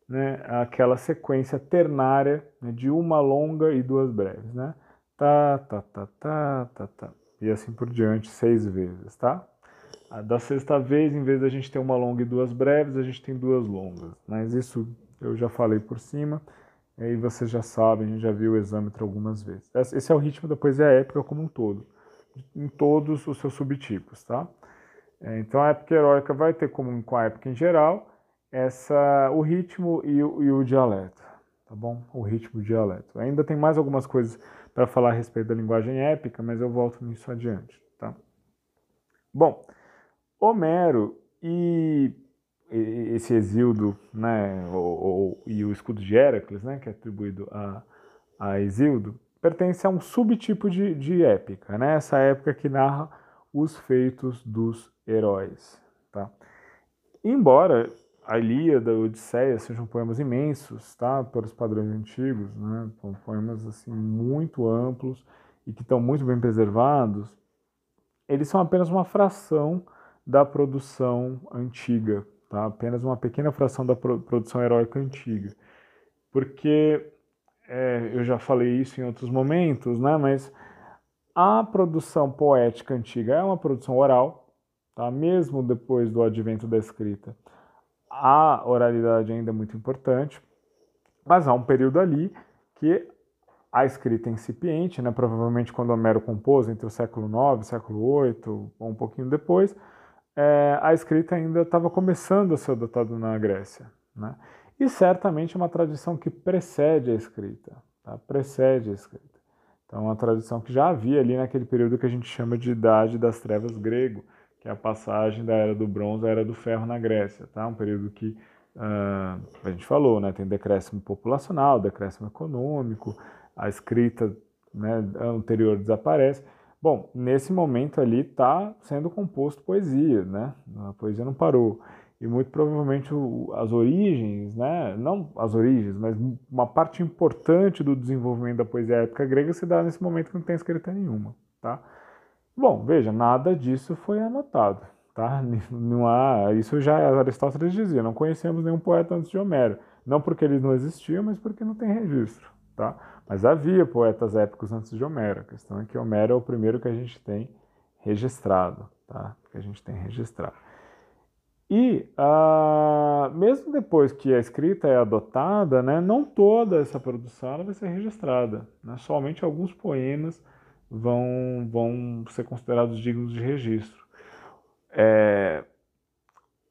né? Aquela sequência ternária né? de uma longa e duas breves, né? Tá, tá, tá, tá, tá, tá. E assim por diante, seis vezes, tá? Da sexta vez, em vez da gente ter uma longa e duas breves, a gente tem duas longas. Mas isso eu já falei por cima. E aí vocês já sabem, a gente já viu o exâmetro algumas vezes. Esse é o ritmo da poesia épica como um todo em todos os seus subtipos, tá? É, então a época heróica vai ter como com a época em geral essa o ritmo e o, e o dialeto, tá bom? O ritmo e o dialeto. Ainda tem mais algumas coisas para falar a respeito da linguagem épica, mas eu volto nisso adiante, tá? Bom, Homero e esse Exildo, né, ou, ou, e o escudo de Héracles, né, que é atribuído a, a Exildo, pertence a um subtipo de, de épica, né? essa época que narra os feitos dos heróis. Tá? Embora a Ilíada, a Odisseia sejam poemas imensos, tá? pelos padrões antigos, né? Poemas assim muito amplos e que estão muito bem preservados, eles são apenas uma fração da produção antiga, tá? apenas uma pequena fração da produção heróica antiga. Porque é, eu já falei isso em outros momentos, né? Mas a produção poética antiga é uma produção oral, tá? Mesmo depois do advento da escrita, a oralidade ainda é muito importante, mas há um período ali que a escrita é incipiente, né? Provavelmente quando Homero compôs entre o século IX, século VIII, ou um pouquinho depois, é, a escrita ainda estava começando a ser adotada na Grécia, né? E certamente é uma tradição que precede a escrita, tá? precede a escrita. Então, é uma tradição que já havia ali naquele período que a gente chama de Idade das Trevas grego, que é a passagem da Era do Bronze à Era do Ferro na Grécia. Tá? Um período que, uh, a gente falou, né? tem decréscimo populacional, decréscimo econômico, a escrita né, anterior desaparece. Bom, nesse momento ali está sendo composto poesia, né? A poesia não parou e muito provavelmente as origens, né, não as origens, mas uma parte importante do desenvolvimento da poesia épica grega se dá nesse momento que não tem escrita nenhuma, tá? Bom, veja, nada disso foi anotado, tá? Não há, isso já Aristóteles dizia, não conhecemos nenhum poeta antes de Homero, não porque eles não existiam, mas porque não tem registro, tá? Mas havia poetas épicos antes de Homero, a questão é que Homero é o primeiro que a gente tem registrado, tá? Que a gente tem registrado. E ah, mesmo depois que a escrita é adotada, né, não toda essa produção vai ser registrada. Né? Somente alguns poemas vão, vão ser considerados dignos de registro. É,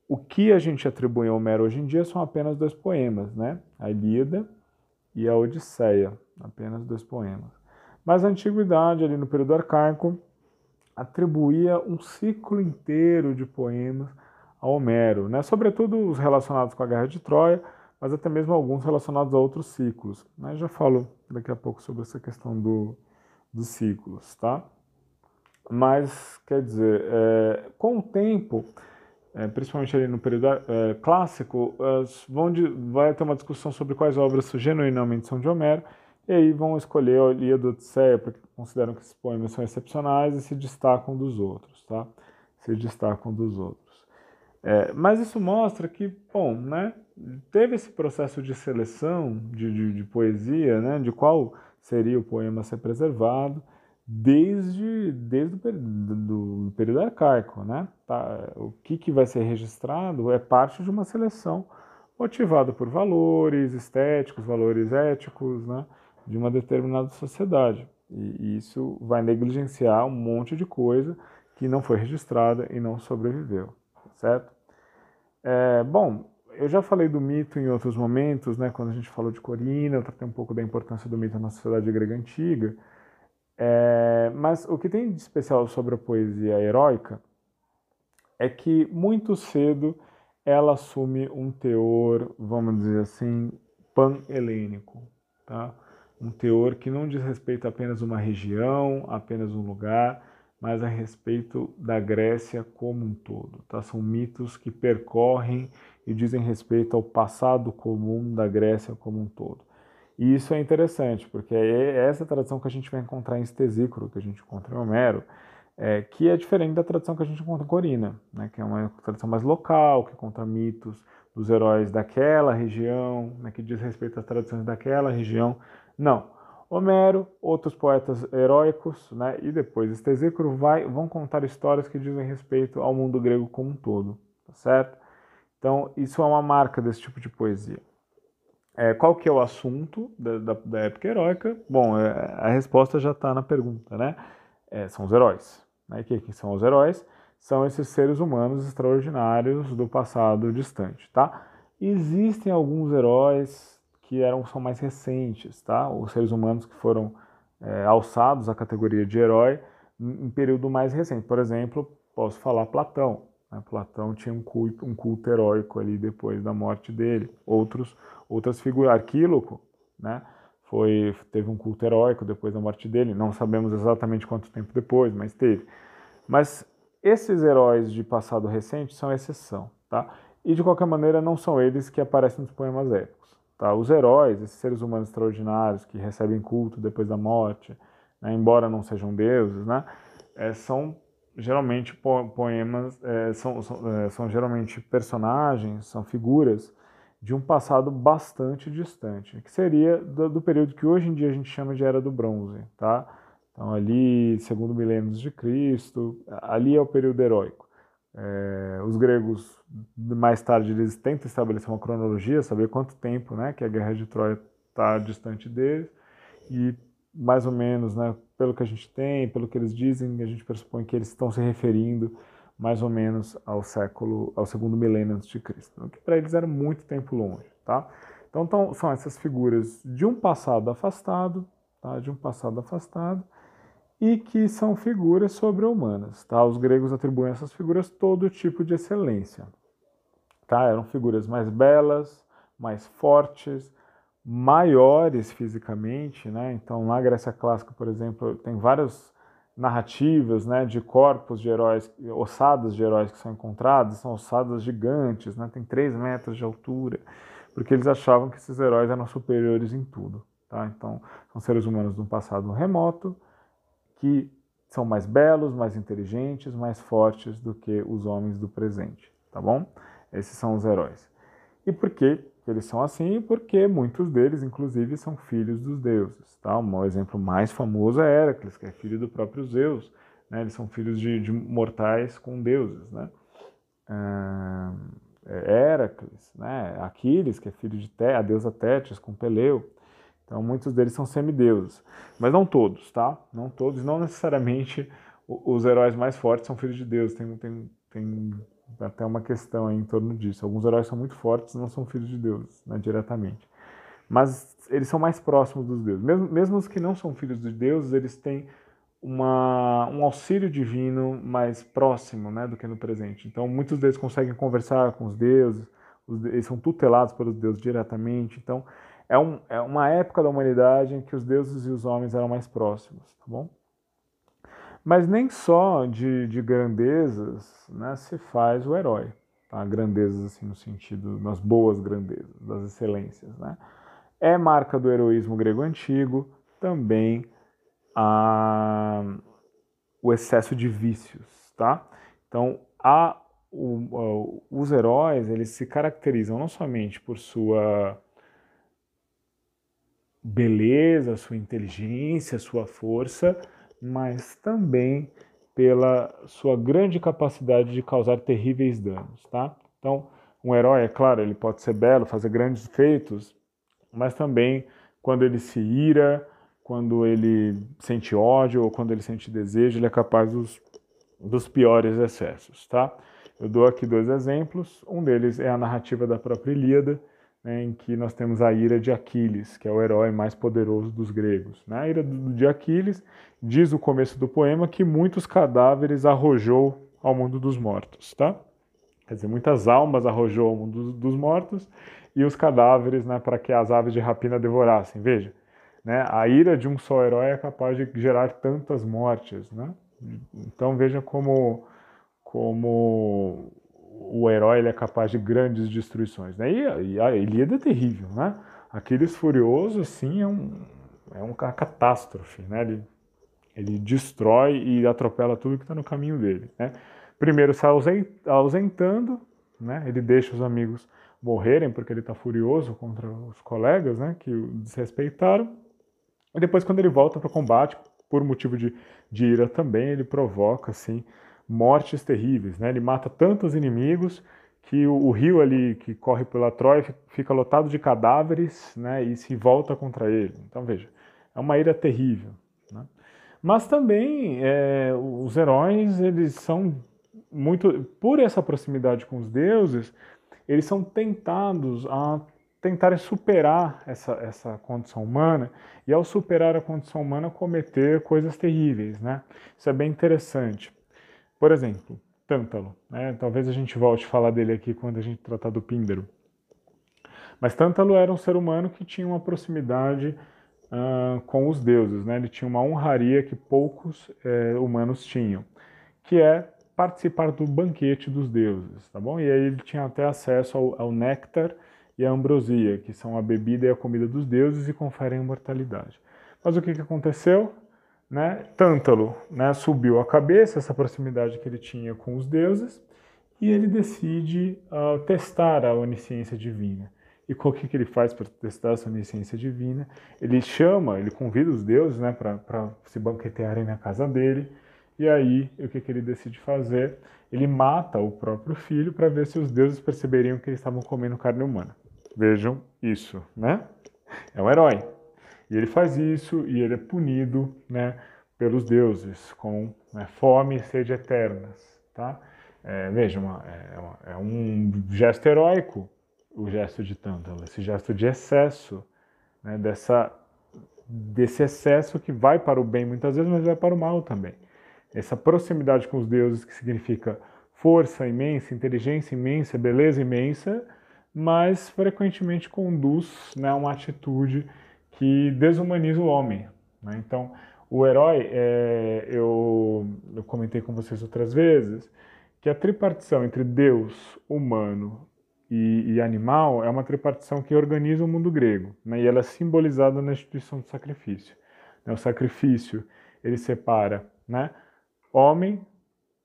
o que a gente atribui a Homero hoje em dia são apenas dois poemas, né? a Ilíada e a Odisseia, apenas dois poemas. Mas a antiguidade, ali no período arcaico, atribuía um ciclo inteiro de poemas a Homero, né? sobretudo os relacionados com a Guerra de Troia, mas até mesmo alguns relacionados a outros ciclos. Né? Já falo daqui a pouco sobre essa questão do, dos ciclos. Tá? Mas, quer dizer, é, com o tempo, é, principalmente ali no período é, clássico, vão de, vai ter uma discussão sobre quais obras genuinamente são de Homero, e aí vão escolher a Ilíada Odisseia, porque consideram que esses poemas são excepcionais e se destacam dos outros, tá? Se destacam dos outros. É, mas isso mostra que, bom, né, teve esse processo de seleção de, de, de, poesia, né, de qual seria o poema ser preservado, desde, desde o período, do período arcaico. Né? Tá, o que, que vai ser registrado é parte de uma seleção motivada por valores estéticos, valores éticos né, de uma determinada sociedade. E isso vai negligenciar um monte de coisa que não foi registrada e não sobreviveu certo? É, bom, eu já falei do mito em outros momentos, né, quando a gente falou de Corina, eu tratei um pouco da importância do mito na sociedade grega antiga, é, mas o que tem de especial sobre a poesia heróica é que muito cedo ela assume um teor, vamos dizer assim, pan-helênico, tá? Um teor que não diz respeito a apenas uma região, apenas um lugar, mas a respeito da Grécia como um todo. Tá? São mitos que percorrem e dizem respeito ao passado comum da Grécia como um todo. E isso é interessante, porque é essa tradição que a gente vai encontrar em Estesícoro, que a gente encontra em Homero, é, que é diferente da tradição que a gente encontra em Corina, né, que é uma tradição mais local, que conta mitos dos heróis daquela região, né, que diz respeito às tradições daquela região. Não, Homero, outros poetas heróicos, né, e depois Estesícoro vai, vão contar histórias que dizem respeito ao mundo grego como um todo, tá certo? Então, isso é uma marca desse tipo de poesia. É, qual que é o assunto da, da, da época heróica? Bom, é, a resposta já está na pergunta, né? É, são os heróis. Né? E que, que são os heróis? São esses seres humanos extraordinários do passado distante, tá? Existem alguns heróis que eram, são mais recentes, tá? Os seres humanos que foram é, alçados à categoria de herói em, período mais recente. Por exemplo, posso falar Platão. Né? Platão tinha um culto, um culto heróico ali depois da morte dele. Outros, outras figuras, Arquíloco, né? Foi, teve um culto heróico depois da morte dele. Não sabemos exatamente quanto tempo depois, mas teve. Mas esses heróis de passado recente são exceção, tá? E de qualquer maneira não são eles que aparecem nos poemas épicos. Tá? Os heróis, esses seres humanos extraordinários que recebem culto depois da morte, né, embora não sejam deuses, né, é, são geralmente poemas, é, são, são, é, são geralmente personagens, são figuras de um passado bastante distante, que seria do, do, período que hoje em dia a gente chama de Era do Bronze, tá? Então ali, segundo milênios de Cristo, ali é o período heróico. É, os gregos, mais tarde, eles tentam estabelecer uma cronologia, saber quanto tempo né, que a guerra de Troia está distante deles, e mais ou menos, né, pelo que a gente tem, pelo que eles dizem, a gente pressupõe que eles estão se referindo mais ou menos ao século, ao segundo milênio antes de Cristo, o que para eles era muito tempo longe, tá? Então, são essas figuras de um passado afastado, tá? De um passado afastado, e que são figuras sobre-humanas. Tá? Os gregos atribuem a essas figuras todo tipo de excelência. Tá? Eram figuras mais belas, mais fortes, maiores fisicamente. Né? Então, na Grécia Clássica, por exemplo, tem várias narrativas né, de corpos de heróis, ossadas de heróis que são encontradas, são ossadas gigantes, né? tem 3 metros de altura, porque eles achavam que esses heróis eram superiores em tudo. Tá? Então, são seres humanos de um passado remoto, que são mais belos, mais inteligentes, mais fortes do que os homens do presente, tá bom? Esses são os heróis. E por que eles são assim? Porque muitos deles, inclusive, são filhos dos deuses, tá? Um exemplo mais famoso é Heracles, que é filho do próprio Zeus, né? Eles são filhos de, de mortais com deuses, né? uh, Heracles, né? Aquiles, que é filho de Té, a deusa Tétis com Peleu. Então muitos deles são semideuses, mas não todos, tá? Não todos, não necessariamente os heróis mais fortes são filhos de Deus. Tem, tem, tem até uma questão em torno disso. Alguns heróis são muito fortes, não são filhos de Deus, né, diretamente. Mas eles são mais próximos dos deuses. Mesmo, mesmo os que não são filhos de Deus, eles têm uma, um auxílio divino mais próximo né, do que no presente. Então, muitos deles conseguem conversar com os deuses, os, eles são tutelados pelos deuses diretamente. Então, é, um, é uma época da humanidade em que os deuses e os homens eram mais próximos, tá bom? Mas nem só de, de grandezas né, se faz o herói. Tá? Grandezas assim no sentido, nas boas grandezas, das excelências. Né? É marca do heroísmo grego antigo também a, o excesso de vícios, tá? Então, a, o, os heróis, eles se caracterizam não somente por sua beleza, sua inteligência, sua força, mas também pela sua grande capacidade de causar terríveis danos, tá? Então, um herói, é claro, ele pode ser belo, fazer grandes feitos, mas também quando ele se ira, quando ele sente ódio ou quando ele sente desejo, ele é capaz dos, dos piores excessos, tá? Eu dou aqui dois exemplos. Um deles é a narrativa da própria Ilíada, né, em que nós temos a ira de Aquiles, que é o herói mais poderoso dos gregos. Né? A ira de Aquiles diz o começo do poema que muitos cadáveres arrojou ao mundo dos mortos, tá? Quer dizer, muitas almas arrojou ao mundo dos mortos e os cadáveres, né, para que as aves de rapina devorassem. Veja, né? A ira de um só herói é capaz de gerar tantas mortes. Né? Então veja como, como o herói ele é capaz de grandes destruições. Né? E, a Ilíada é terrível. Né? Aquiles furioso assim, é, um, é uma catástrofe. Né? Ele, ele destrói e atropela tudo que está no caminho dele. Né? Primeiro se ausentando, né? ele deixa os amigos morrerem porque ele está furioso contra os colegas né? que o desrespeitaram. E depois, quando ele volta para o combate, por motivo de, de ira também, ele provoca assim mortes terríveis. Né? Ele mata tantos inimigos que o, o, rio ali que corre pela Troia fica lotado de cadáveres né? e se volta contra ele. Então, veja, é uma ira terrível. Né? Mas também é, os heróis, eles são muito. Por essa proximidade com os deuses, eles são tentados a tentarem superar essa, essa condição humana e, ao superar a condição humana, cometer coisas terríveis. Né? Isso é bem interessante. Por exemplo, Tântalo. Né? Talvez a gente volte a falar dele aqui quando a gente tratar do Píndaro. Mas Tântalo era um ser humano que tinha uma proximidade uh, com os deuses. Né? Ele tinha uma honraria que poucos eh, humanos tinham, que é participar do banquete dos deuses. Tá bom? E aí ele tinha até acesso ao, ao néctar e a ambrosia, que são a bebida e a comida dos deuses e conferem imortalidade. Mas o que, que aconteceu? Né? Tântalo né, subiu a cabeça, essa proximidade que ele tinha com os deuses, e ele decide uh, testar a onisciência divina. E o que, que ele faz para testar essa onisciência divina? Ele chama, ele convida os deuses né, para se banquetearem na casa dele, e aí o que, que ele decide fazer? Ele mata o próprio filho para ver se os deuses perceberiam que eles estavam comendo carne humana. Vejam isso, né? É um herói. E ele faz isso e ele é punido, né, pelos deuses com né, fome e sede eternas, tá? É, vejam, é, uma, é, um gesto heróico o gesto de Tântalo, esse gesto de excesso, né, dessa, desse excesso que vai para o bem muitas vezes, mas vai para o mal também. Essa proximidade com os deuses que significa força imensa, inteligência imensa, beleza imensa, mas frequentemente conduz né, a uma atitude que desumaniza o homem. Né? Então, o herói, é, eu, eu comentei com vocês outras vezes, que a tripartição entre Deus, humano e, e, animal é uma tripartição que organiza o mundo grego, né? e ela é simbolizada na instituição do sacrifício. Né? O sacrifício ele separa né, homem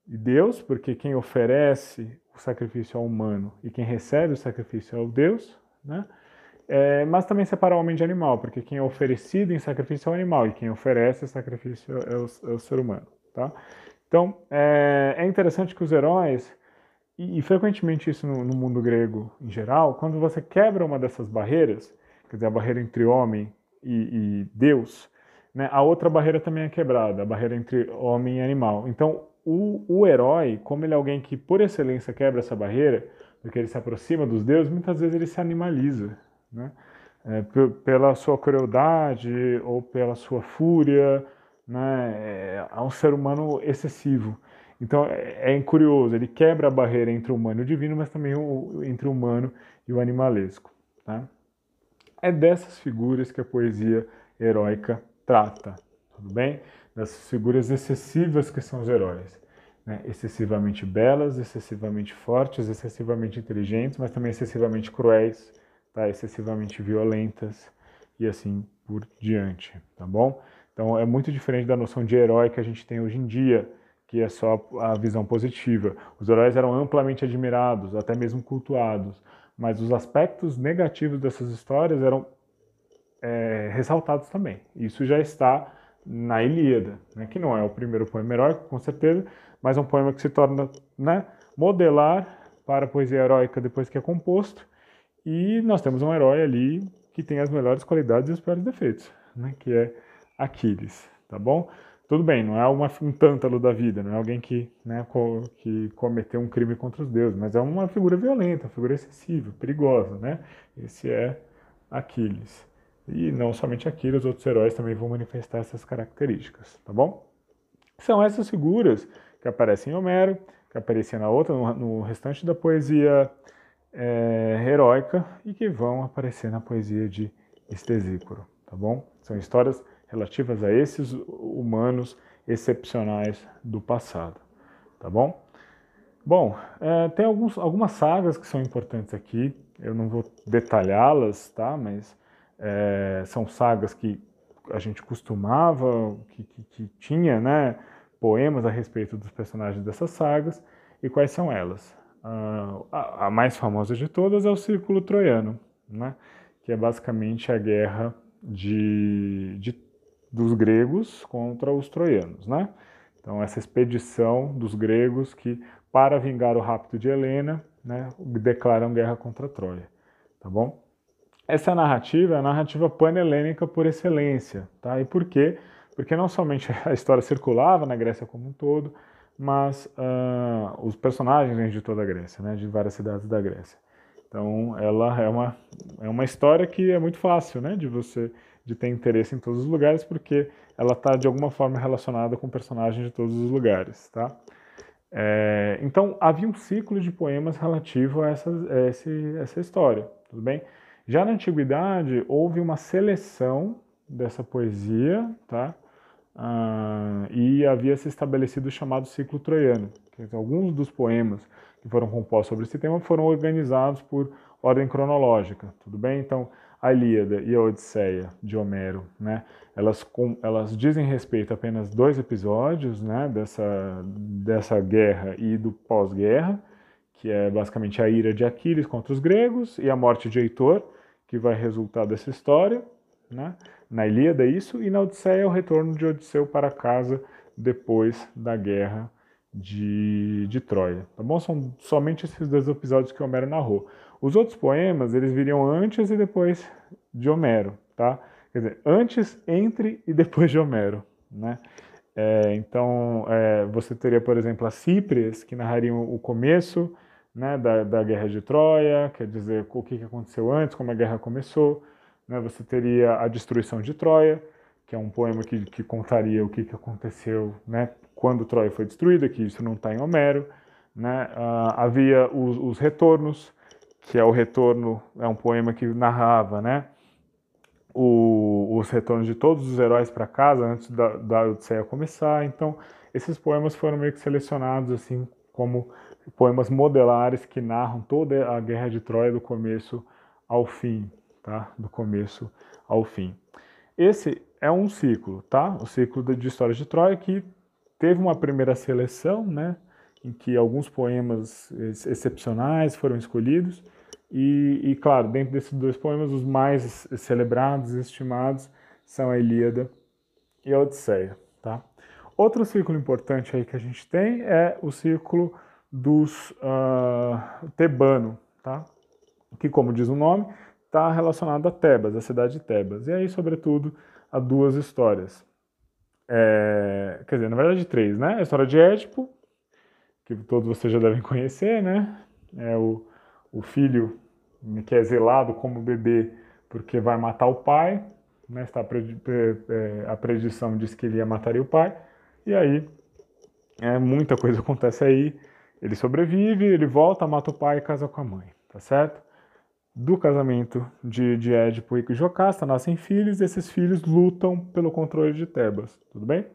e Deus, porque quem oferece o sacrifício é humano e quem recebe o sacrifício é o Deus, né? É, mas também separa o homem de animal, porque quem é oferecido em sacrifício é o animal e quem oferece sacrifício é o, é o ser humano, tá? Então, é, é, interessante que os heróis, e, e frequentemente isso no, no, mundo grego em geral, quando você quebra uma dessas barreiras, quer dizer, a barreira entre homem e, e Deus, né, a outra barreira também é quebrada, a barreira entre homem e animal. Então, o, o herói, como ele é alguém que por excelência quebra essa barreira, porque ele se aproxima dos deuses, muitas vezes ele se animaliza, né? É, pela sua crueldade ou pela sua fúria, né? É, é um ser humano excessivo. Então é, é curioso, ele quebra a barreira entre o humano e o divino, mas também o, entre o humano e o animalesco. Tá? É dessas figuras que a poesia heróica trata, tudo bem? Dessas figuras excessivas que são os heróis. Né? Excessivamente belas, excessivamente fortes, excessivamente inteligentes, mas também excessivamente cruéis, tá? excessivamente violentas e assim por diante, tá bom? Então é muito diferente da noção de herói que a gente tem hoje em dia, que é só a visão positiva. Os heróis eram amplamente admirados, até mesmo cultuados, mas os aspectos negativos dessas histórias eram é, ressaltados também. Isso já está na Ilíada, né, que não é o primeiro poema heróico, com certeza, mas é um poema que se torna né, modelar para a poesia heróica depois que é composto, e nós temos um herói ali que tem as melhores qualidades e os piores defeitos, né, que é Aquiles, tá bom? Tudo bem, não é uma, um tântalo da vida, não é alguém que, né, co, que cometeu um crime contra os deuses, mas é uma figura violenta, uma figura excessiva, perigosa, né? Esse é Aquiles. E não somente Aquiles, outros heróis também vão manifestar essas características, tá bom? São essas figuras que aparecem em Homero, que apareciam na outra, no, no restante da poesia é, heróica e que vão aparecer na poesia de Estesícoro, tá bom? São histórias relativas a esses humanos excepcionais do passado, tá bom? Bom, é, tem alguns, algumas sagas que são importantes aqui, eu não vou detalhá-las, tá? Mas é, são sagas que a gente costumava, que, que, que, tinha, né? Poemas a respeito dos personagens dessas sagas, e quais são elas? Uh, a, a, mais famosa de todas é o Círculo Troiano, né? Que é basicamente a guerra de, de dos gregos contra os troianos, né? Então essa expedição dos gregos que para vingar o rapto de Helena, né, declaram guerra contra Troia, tá bom? Essa narrativa é a narrativa panhelênica por excelência, tá? E por quê? Porque não somente a história circulava na Grécia como um todo, mas uh, os personagens de toda a Grécia, né, de várias cidades da Grécia. Então, ela é uma, é uma história que é muito fácil, né, de você de ter interesse em todos os lugares, porque ela está de alguma forma relacionada com personagens de todos os lugares, tá? É, então havia um ciclo de poemas relativo a essa, a esse, essa história, tudo bem? Já na antiguidade houve uma seleção dessa poesia, tá? Ah, e havia se estabelecido o chamado ciclo troiano. Alguns dos poemas que foram compostos sobre esse tema foram organizados por ordem cronológica, tudo bem? Então a Ilíada e a Odisseia de Homero, né? Elas, com, elas dizem respeito a apenas dois episódios, né? Dessa, dessa guerra e do pós-guerra, que é basicamente a ira de Aquiles contra os gregos e a morte de Heitor, que vai resultar dessa história, né? Na Ilíada isso e na Odisseia o retorno de Odisseu para casa depois da guerra de, de Troia, tá bom? São somente esses dois episódios que Homero narrou. Os outros poemas, eles viriam antes e depois de Homero, tá? Quer dizer, antes, entre e depois de Homero, né? É, então, é, você teria, por exemplo, as Cíprias, que narrariam o começo né, da, da Guerra de Troia, quer dizer, o que aconteceu antes, como a guerra começou. Né? Você teria a Destruição de Troia, que é um poema que, que contaria o que, que aconteceu né, quando Troia foi destruída, que isso não está em Homero. Né? Uh, havia os, os retornos, que é o retorno, é um poema que narrava, né, o, os retornos de todos os heróis para casa antes da, da Odisseia começar. Então, esses poemas foram meio que selecionados assim como poemas modelares que narram toda a guerra de Troia do começo ao fim, tá? Do começo ao fim. Esse é um ciclo, tá? O ciclo de histórias de Troia que teve uma primeira seleção, né? Em que alguns poemas excepcionais foram escolhidos e, e, claro, dentro desses dois poemas, os mais celebrados e estimados são a Ilíada e a Odisseia. Tá? Outro círculo importante aí que a gente tem é o círculo dos uh, tebano, tá? que, como diz o nome, está relacionado a Tebas, a cidade de Tebas. E aí, sobretudo, há duas histórias. É, quer dizer, na verdade, três, né? A história de Édipo, que todos vocês já devem conhecer, né? É o, o filho que é zelado como bebê porque vai matar o pai, né? Está a predição diz que ele ia matar o pai, e aí é, muita coisa acontece aí. Ele sobrevive, ele volta, mata o pai e casa com a mãe, tá certo? Do casamento de, de Édipo e Jocasta nascem filhos, e esses filhos lutam pelo controle de Tebas, tudo bem?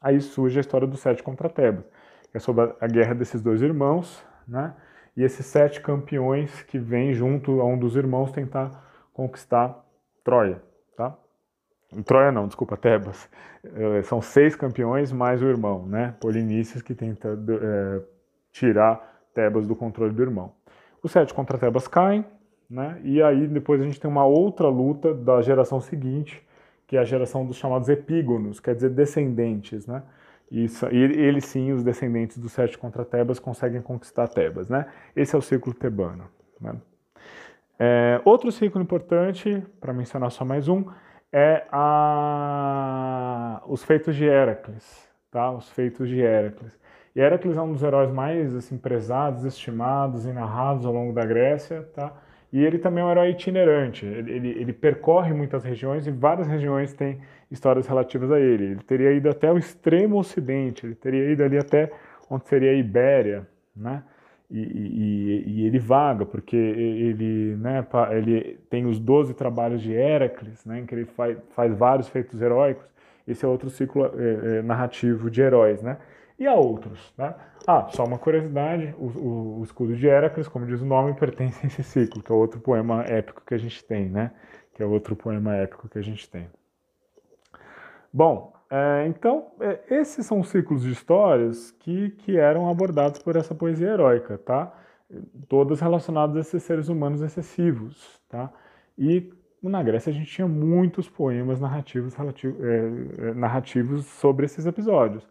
Aí surge a história do Sete contra Tebas, que é sobre a guerra desses dois irmãos, né? E esses sete campeões que vêm junto a um dos irmãos tentar conquistar Troia, tá? Troia não, desculpa, Tebas. É, são seis campeões mais o irmão, né? Polinices que tenta é, tirar Tebas do controle do irmão. Os sete contra Tebas caem, né? E aí depois a gente tem uma outra luta da geração seguinte, que é a geração dos chamados epígonos, quer dizer descendentes, né? E, e eles sim, os descendentes dos sete contra Tebas, conseguem conquistar Tebas, né? Esse é o ciclo tebano. Né? É, outro ciclo importante, para mencionar só mais um, é a... os feitos de Heracles, tá? Os feitos de Heracles. E Heracles é um dos heróis mais assim, prezados, estimados e narrados ao longo da Grécia, tá? E ele também é um herói itinerante. Ele, ele, ele, percorre muitas regiões e várias regiões têm histórias relativas a ele. Ele teria ido até o extremo ocidente, ele teria ido ali até onde seria a Ibéria, né? E, e, e ele vaga, porque ele, né, ele tem os 12 trabalhos de Heracles, né, em que ele faz, faz vários feitos heróicos. Esse é outro ciclo é, é, narrativo de heróis, né? E a outros. Né? Ah, só uma curiosidade, o, o, o, escudo de Heracles, como diz o nome, pertence a esse ciclo, que é outro poema épico que a gente tem, né? Que é outro poema épico que a gente tem. Bom, é, então, é, esses são os ciclos de histórias que, que eram abordados por essa poesia heróica, tá? Todas relacionadas a esses seres humanos excessivos, tá? E na Grécia a gente tinha muitos poemas narrativos, relativo, é, é narrativos sobre esses episódios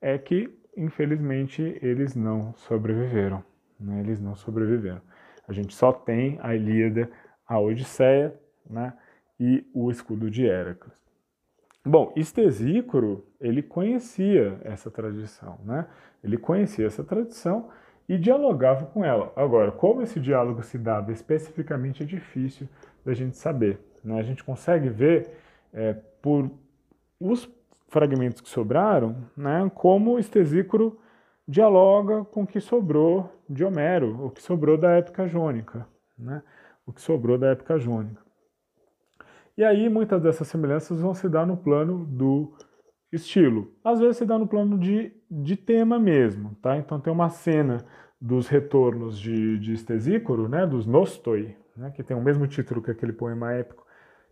é que, infelizmente, eles não sobreviveram. Né? Eles não sobreviveram. A gente só tem a Ilíada, a Odisseia né? e o escudo de Héracles. Bom, Estesícoro, ele conhecia essa tradição, né? Ele conhecia essa tradição e dialogava com ela. Agora, como esse diálogo se dava especificamente é difícil da gente saber. Né? A gente consegue ver é, por os fragmentos que sobraram, né, como Estesícoro dialoga com o que sobrou de Homero, o que sobrou da época jônica, né, o que sobrou da época jônica. E aí muitas dessas semelhanças vão se dar no plano do estilo. Às vezes se dá no plano de, de tema mesmo, tá? Então tem uma cena dos retornos de, de Estesícoro, né, dos Nostoi, né, que tem o mesmo título que aquele poema épico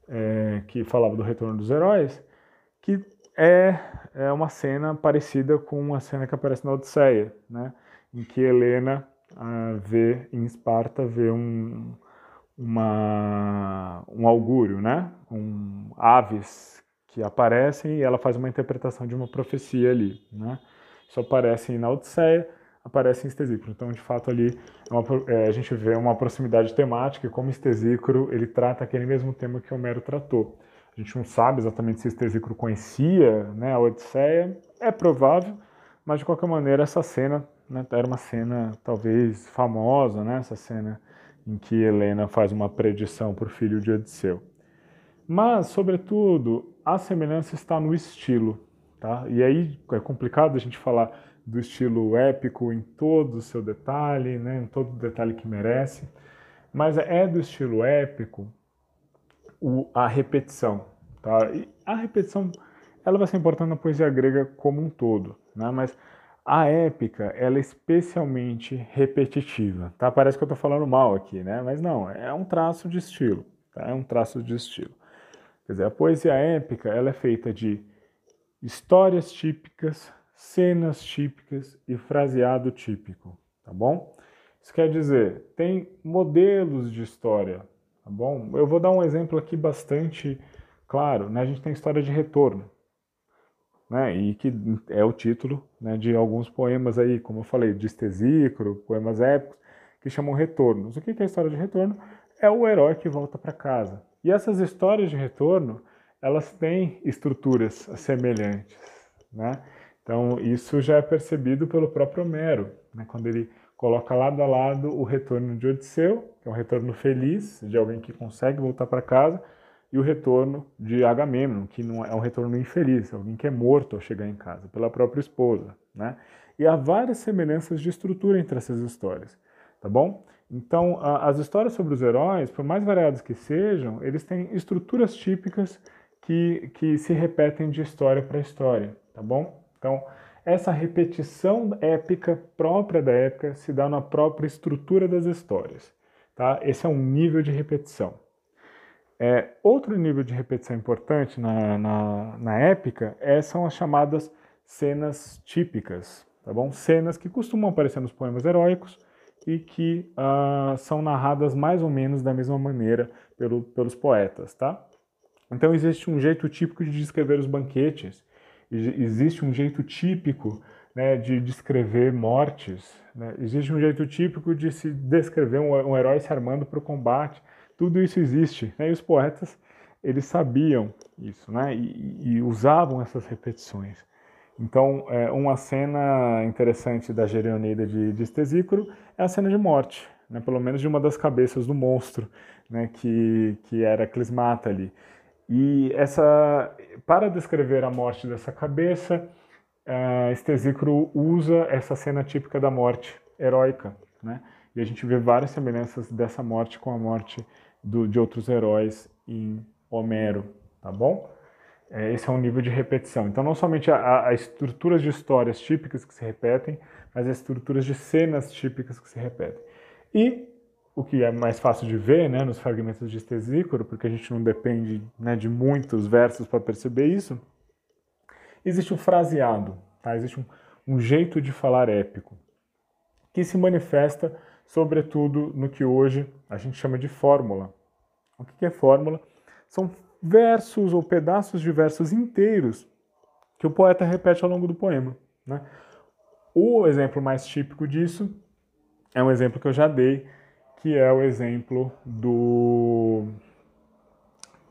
é, que falava do retorno dos heróis, que é, é uma cena parecida com uma cena que aparece na Odisseia, né? em que Helena ah, vê em Esparta vê um, uma, um augúrio, né? um aves que aparecem e ela faz uma interpretação de uma profecia ali. Né? Isso aparece na Odisseia, aparece em Estesícoro. Então, de fato, ali é uma, é, a gente vê uma proximidade temática e como Estesícoro ele trata aquele mesmo tema que Homero tratou. A gente não sabe exatamente se Estesícoro conhecia né, a Odisseia, é provável, mas de qualquer maneira essa cena né, era uma cena talvez famosa, né, essa cena em que Helena faz uma predição para o filho de Odisseu. Mas, sobretudo, a semelhança está no estilo. Tá? E aí é complicado a gente falar do estilo épico em todo o seu detalhe, né, em todo o detalhe que merece, mas é do estilo épico o, a repetição. Tá? E a repetição ela vai ser importante na poesia grega como um todo, né? mas a épica ela é especialmente repetitiva. Tá? Parece que eu estou falando mal aqui, né? mas não, é um traço de estilo. Tá? É um traço de estilo. Quer dizer, a poesia épica ela é feita de histórias típicas, cenas típicas e fraseado típico, tá bom? Isso quer dizer, tem modelos de história Tá bom? Eu vou dar um exemplo aqui bastante claro. Né? A gente tem história de retorno. né, e que é o título né, de alguns poemas aí, como eu falei, de Estesícoro, poemas épicos, que chamam retornos. O que é a história de retorno? É o herói que volta para casa. E essas histórias de retorno, elas têm estruturas semelhantes, né? Então, isso já é percebido pelo próprio Homero, né? quando ele coloca lado a lado o retorno de Odisseu, que é um retorno feliz, de alguém que consegue voltar para casa, e o retorno de Agamemnon, que não é, é um retorno infeliz, alguém que é morto ao chegar em casa pela própria esposa, né? E há várias semelhanças de estrutura entre essas histórias, tá bom? Então, a, as histórias sobre os heróis, por mais variadas que sejam, eles têm estruturas típicas que, que se repetem de história para história, tá bom? Então, essa repetição épica própria da época se dá na própria estrutura das histórias, tá? Esse é um nível de repetição. É, outro nível de repetição importante na, na, na épica é, são as chamadas cenas típicas, tá bom? Cenas que costumam aparecer nos poemas heróicos e que uh, são narradas mais ou menos da mesma maneira pelo, pelos poetas, tá? Então existe um jeito típico de descrever os banquetes, existe um jeito típico né, de descrever mortes, né? existe um jeito típico de se descrever um, um herói se armando para o combate, tudo isso existe. Né? E os poetas, eles sabiam isso, né? E, e usavam essas repetições. Então, é, uma cena interessante da Gerioneida de, de Estesícoro é a cena de morte, né? pelo menos de uma das cabeças do monstro, né? que, que era Clismata ali. E essa, para descrever a morte dessa cabeça, uh, usa essa cena típica da morte heróica, né? E a gente vê várias semelhanças dessa morte com a morte do, de outros heróis em Homero, tá bom? É, esse é um nível de repetição. Então, não somente há, estruturas de histórias típicas que se repetem, mas as estruturas de cenas típicas que se repetem. E o que é mais fácil de ver né, nos fragmentos de Estesícoro, porque a gente não depende né, de muitos versos para perceber isso, existe o fraseado, tá? existe um, um jeito de falar épico, que se manifesta sobretudo no que hoje a gente chama de fórmula. O que é fórmula? São versos ou pedaços de versos inteiros que o poeta repete ao longo do poema. Né? O exemplo mais típico disso é um exemplo que eu já dei, que é o exemplo do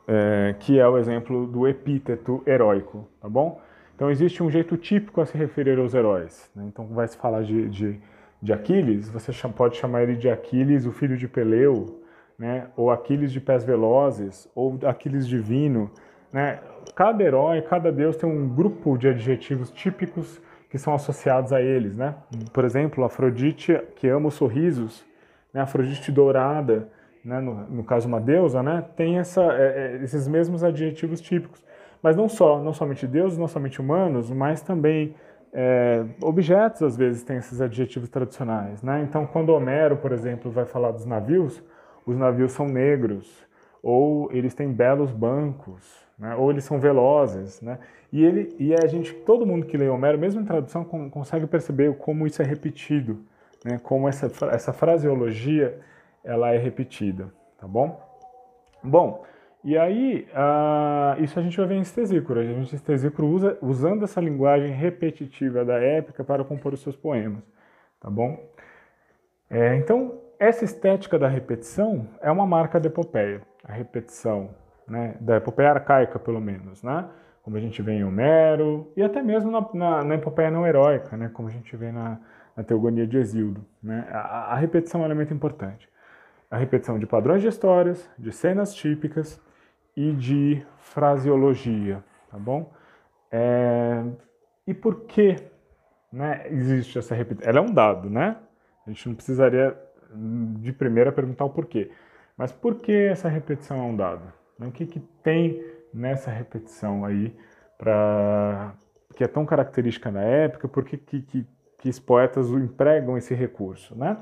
é, que é o exemplo do epíteto heróico, tá bom? Então existe um jeito típico a se referir aos heróis. Né? Então vai se falar de, de, de Aquiles, você pode chamar ele de Aquiles, o filho de Peleu, né? ou Aquiles de pés velozes, ou Aquiles divino. Né? Cada herói, cada deus tem um grupo de adjetivos típicos que são associados a eles. Né? Por exemplo, Afrodite, que ama os sorrisos, né? Afrodite dourada, né? no, no, caso uma deusa, né? tem essa, é, é, esses mesmos adjetivos típicos. Mas não só, não somente deuses, não somente humanos, mas também é, objetos às vezes têm esses adjetivos tradicionais. Né? Então, quando Homero, por exemplo, vai falar dos navios, os navios são negros, ou eles têm belos bancos, né? ou eles são velozes, né? E ele e a gente, todo mundo que lê Homero, mesmo em tradução, consegue perceber como isso é repetido, né? Como essa essa fraseologia ela é repetida, tá bom? Bom, e aí isso a gente vai ver em Estesícoro. A gente Estesícoro usa usando essa linguagem repetitiva da épica para compor os seus poemas, tá bom? É, então essa estética da repetição é uma marca da epopeia, a repetição, né, da epopeia arcaica, pelo menos, né? Como a gente vê em Homero, e até mesmo na, na, na epopeia não heróica, né? Como a gente vê na, na Teogonia de Exildo. Né? A, a repetição é um elemento importante. A repetição de padrões de histórias, de cenas típicas e de fraseologia, tá bom? É... E por que né, existe essa repetição? Ela é um dado, né? A gente não precisaria de primeira perguntar o porquê. Mas por que essa repetição é um dado? O que, que tem nessa repetição aí para que é tão característica na época? Por que, que, que, que os poetas empregam esse recurso? Né?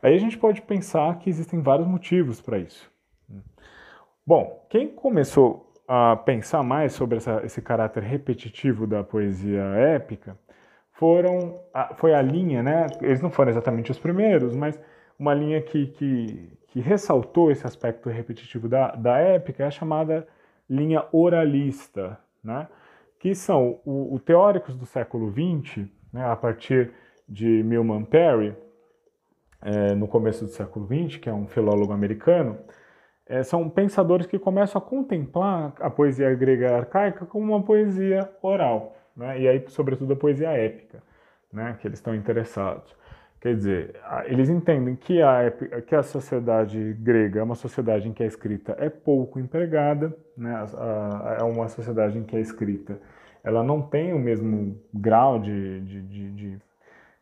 Aí a gente pode pensar que existem vários motivos para isso. Bom, quem começou a pensar mais sobre essa, esse caráter repetitivo da poesia épica foram foi a linha, né? Eles não foram exatamente os primeiros, mas uma linha que, que, que ressaltou esse aspecto repetitivo da, da épica é a chamada linha oralista, né? que são os teóricos do século XX, né, a partir de Milman Perry, é, no começo do século XX, que é um filólogo americano, é, são pensadores que começam a contemplar a poesia grega arcaica como uma poesia oral, né, e aí, sobretudo, a poesia épica, né, que eles estão interessados. Quer dizer, eles entendem que a, que a sociedade grega é uma sociedade em que a escrita é pouco empregada, né? é uma sociedade em que a escrita ela não tem o mesmo grau de, de, de, de,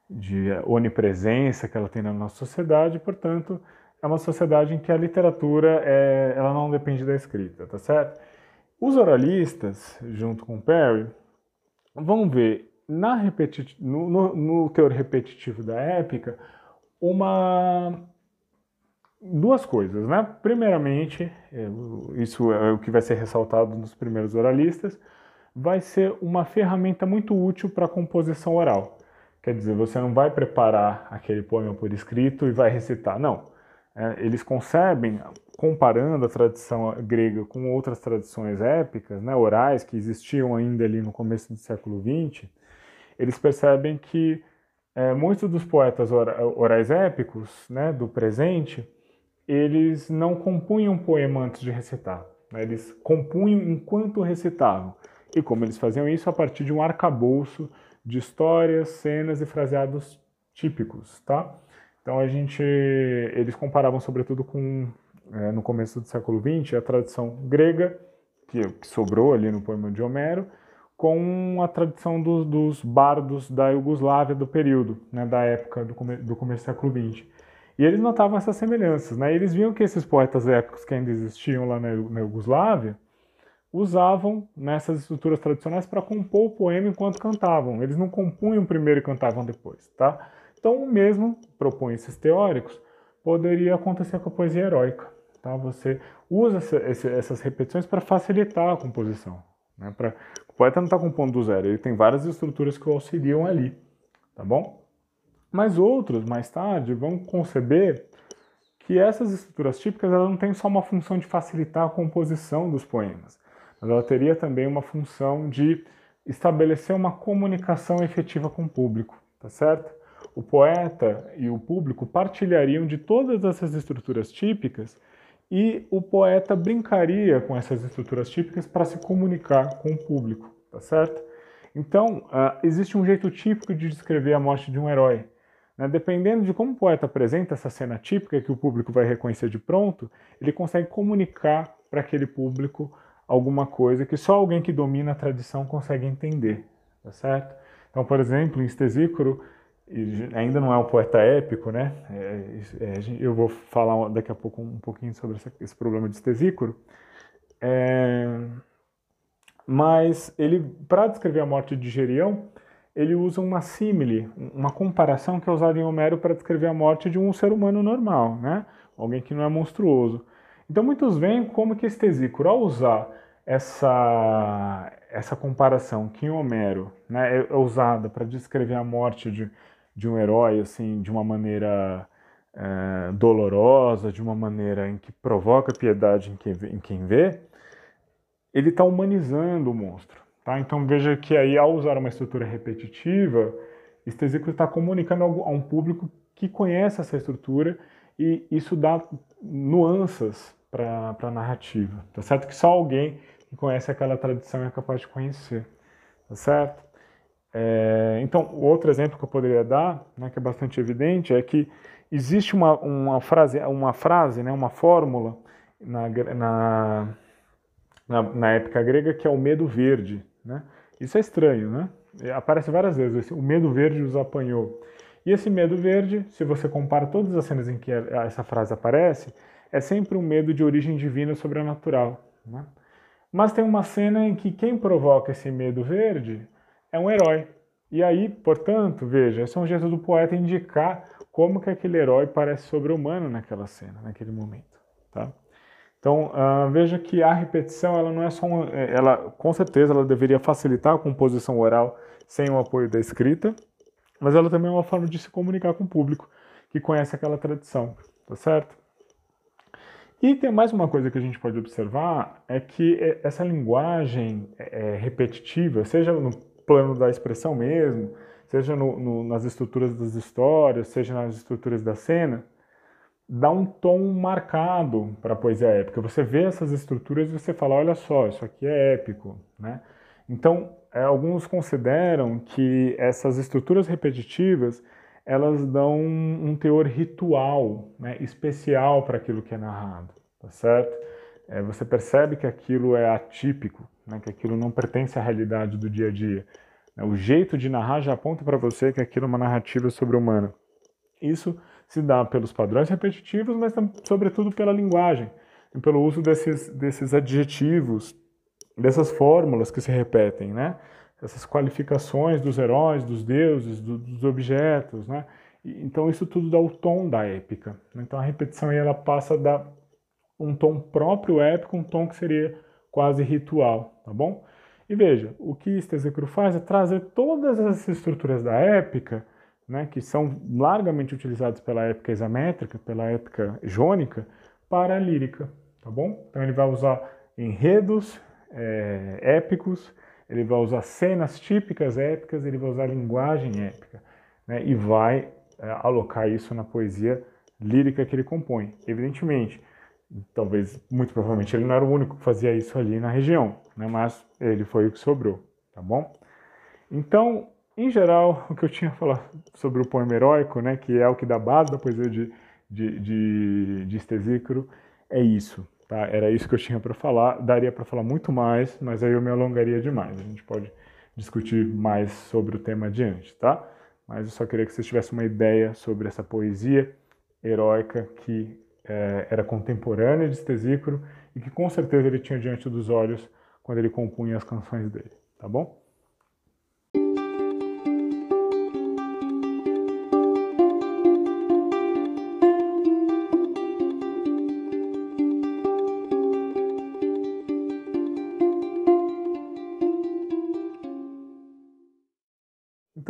de onipresença que ela tem na nossa sociedade, portanto, é uma sociedade em que a literatura é, ela não depende da escrita, tá certo? Os oralistas, junto com Perry, vão ver na repeti no, no, no teor repetitivo da épica, uma duas coisas, né? Primeiramente, é, isso é o que vai ser ressaltado nos primeiros oralistas, vai ser uma ferramenta muito útil para a composição oral. Quer dizer, você não vai preparar aquele poema por escrito e vai recitar, não. É, eles concebem, comparando a tradição grega com outras tradições épicas, né, orais, que existiam ainda ali no começo do século XX, eles percebem que é, muitos dos poetas orais épicos né, do presente, eles não compunham poema antes de recitar. Né, eles compunham enquanto recitavam. E como eles faziam isso? A partir de um arcabouço de histórias, cenas e fraseados típicos, tá? Então a gente, eles comparavam sobretudo com, é, no começo do século XX, a tradição grega, que, que sobrou ali no poema de Homero, com a tradição do, dos bardos da Iugoslávia do período, né, da época do, come, do começo do século XX. E eles notavam essas semelhanças, né? Eles viam que esses poetas épicos que ainda existiam lá na, na Iugoslávia usavam nessas estruturas tradicionais para compor o poema enquanto cantavam. Eles não compunham primeiro e cantavam depois, tá? Então, o mesmo propõe esses teóricos poderia acontecer com a poesia heróica, tá? Você usa essa, essas repetições para facilitar a composição, né? Pra, o poeta não está compondo do zero, ele tem várias estruturas que o auxiliam ali, tá bom? Mas outros, mais tarde, vão conceber que essas estruturas típicas elas não têm só uma função de facilitar a composição dos poemas, mas ela teria também uma função de estabelecer uma comunicação efetiva com o público, tá certo? O poeta e o público partilhariam de todas essas estruturas típicas e o poeta brincaria com essas estruturas típicas para se comunicar com o público, tá certo? Então, uh, existe um jeito típico de descrever a morte de um herói. Né? Dependendo de como o poeta apresenta essa cena típica, que o público vai reconhecer de pronto, ele consegue comunicar para aquele público alguma coisa que só alguém que domina a tradição consegue entender, tá certo? Então, por exemplo, em Estesícoro, ainda não é um poeta épico, né? É, é, eu vou falar daqui a pouco um pouquinho sobre essa, esse problema de Estesícoro. É, mas ele, para descrever a morte de Gerião, ele usa uma símile, uma comparação que é usada em Homero para descrever a morte de um ser humano normal, né? Alguém que não é monstruoso. Então muitos veem como que Estesícoro, ao usar essa, essa comparação que em Homero né, é, é usada para descrever a morte de, de um herói assim de uma maneira é, dolorosa, de uma maneira em que provoca piedade em quem, em quem vê, ele está humanizando o monstro. Tá? Então veja que aí ao usar uma estrutura repetitiva, Estesícoro está comunicando a um público que conhece essa estrutura e isso dá nuances para a narrativa. Tá certo que só alguém que conhece aquela tradição é capaz de conhecer. Tá certo? É, então, outro exemplo que eu poderia dar, né, que é bastante evidente, é que existe uma, uma frase, uma frase, né, uma fórmula na, na, na, na época grega que é o medo verde. Né? Isso é estranho, né? Aparece várias vezes, o medo verde os apanhou. E esse medo verde, se você compara todas as cenas em que essa frase aparece, é sempre um medo de origem divina sobrenatural. Né? Mas tem uma cena em que quem provoca esse medo verde é um herói. E aí, portanto, veja, esse é um jeito do poeta indicar como que aquele herói parece sobre-humano naquela cena, naquele momento. Tá? Então, uh, veja que a repetição, ela não é só uma, é, ela, com certeza, ela deveria facilitar a composição oral sem o apoio da escrita, mas ela também é uma forma de se comunicar com o público que conhece aquela tradição, tá certo? E tem mais uma coisa que a gente pode observar, é que essa linguagem é, repetitiva, seja no plano da expressão mesmo, seja no, no, nas estruturas das histórias, seja nas estruturas da cena, dá um tom marcado para a poesia épica. Você vê essas estruturas e você fala, olha só, isso aqui é épico, né? Então, é, alguns consideram que essas estruturas repetitivas elas dão um, teor ritual, né, especial para aquilo que é narrado, tá certo? É, você percebe que aquilo é atípico, né, que aquilo não pertence à realidade do dia a dia. Né? O jeito de narrar já aponta para você que aquilo é uma narrativa sobre-humana. Isso se dá pelos padrões repetitivos, mas sobretudo pela linguagem, e pelo uso desses, desses adjetivos, dessas fórmulas que se repetem, né? Essas qualificações dos heróis, dos deuses, do, dos objetos, né? Então isso tudo dá o tom da épica. Então a repetição aí ela passa a dar um tom próprio épico, um tom que seria quase ritual, tá bom? E veja, o que Estesecro faz é trazer todas as estruturas da épica, né, que são largamente utilizadas pela épica examétrica, pela épica jônica, para a lírica, tá bom? Então ele vai usar enredos é, épicos, ele vai usar cenas típicas épicas, ele vai usar linguagem épica, né, e vai é, alocar isso na poesia lírica que ele compõe. Evidentemente, talvez, muito provavelmente, ele não era o único que fazia isso ali na região, né, mas ele foi o que sobrou, tá bom? Então, em geral, o que eu tinha falado sobre o poema heróico, né, que é o que dá base da poesia de, de, de, de Estesícoro, é isso. Tá? Era isso que eu tinha para falar. Daria para falar muito mais, mas aí eu me alongaria demais. A gente pode discutir mais sobre o tema adiante, tá? Mas eu só queria que vocês tivessem uma ideia sobre essa poesia heróica que é, era contemporânea de Estesícoro e que com certeza ele tinha diante dos olhos quando ele compunha as canções dele, tá bom?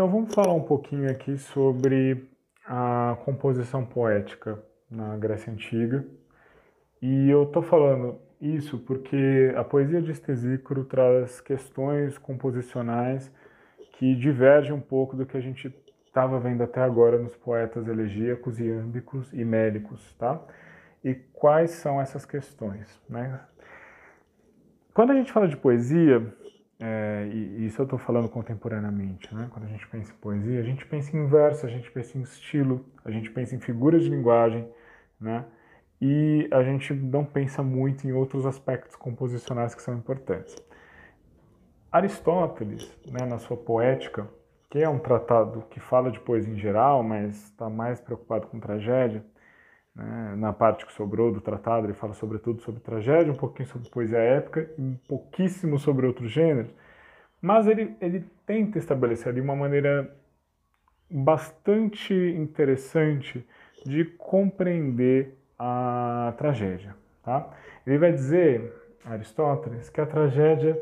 Então vamos falar um pouquinho aqui sobre a composição poética na Grécia Antiga. E eu estou falando isso porque a poesia de Estesícoro traz questões composicionais que divergem um pouco do que a gente estava vendo até agora nos poetas elegíacos, iâmbicos e mélicos, tá? E quais são essas questões, né? Quando a gente fala de poesia, é, e, isso eu estou falando contemporaneamente, né? quando a gente pensa em poesia, a gente pensa em verso, a gente pensa em estilo, a gente pensa em figuras de linguagem, né? e a gente não pensa muito em outros aspectos composicionais que são importantes. Aristóteles, né, na sua Poética, que é um tratado que fala de poesia em geral, mas está mais preocupado com tragédia, né? Na parte que sobrou do tratado, ele fala sobretudo sobre tragédia, um pouquinho sobre poesia épica um pouquíssimo sobre outros gêneros. Mas ele, ele tenta estabelecer ali uma maneira bastante interessante de compreender a tragédia. Tá? Ele vai dizer, Aristóteles, que a tragédia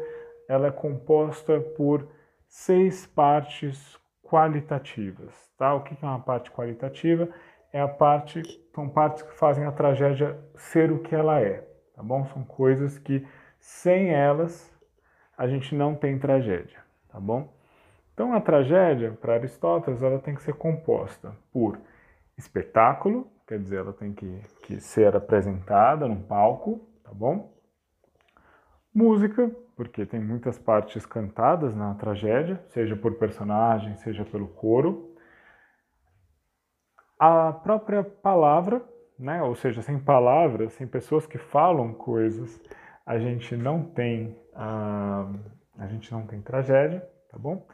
ela é composta por seis partes qualitativas. Tá? O que é uma parte qualitativa? É a parte, são partes que fazem a tragédia ser o que ela é, tá bom? São coisas que sem elas a gente não tem tragédia, tá bom? Então a tragédia, para Aristóteles, ela tem que ser composta por espetáculo, quer dizer, ela tem que, que ser apresentada num palco, tá bom? Música, porque tem muitas partes cantadas na tragédia, seja por personagem, seja pelo coro a própria palavra, né? ou seja, sem palavras, sem pessoas que falam coisas, a gente não tem a, a gente não tem tragédia, tá bom?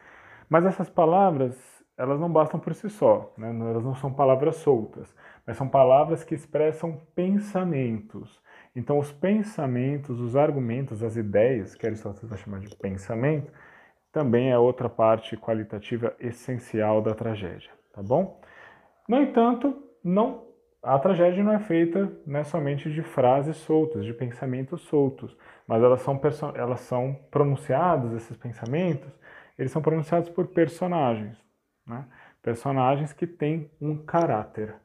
Mas essas palavras elas não bastam por si só, né? elas não são palavras soltas, mas são palavras que expressam pensamentos. Então, os pensamentos, os argumentos, as ideias, que Aristóteles vai chamar de pensamento, também é outra parte qualitativa essencial da tragédia, tá bom? No entanto, não, a tragédia não é feita né, somente de frases soltas, de pensamentos soltos, mas elas são, elas são pronunciados, esses pensamentos, eles são pronunciados por personagens, né? personagens que têm um caráter.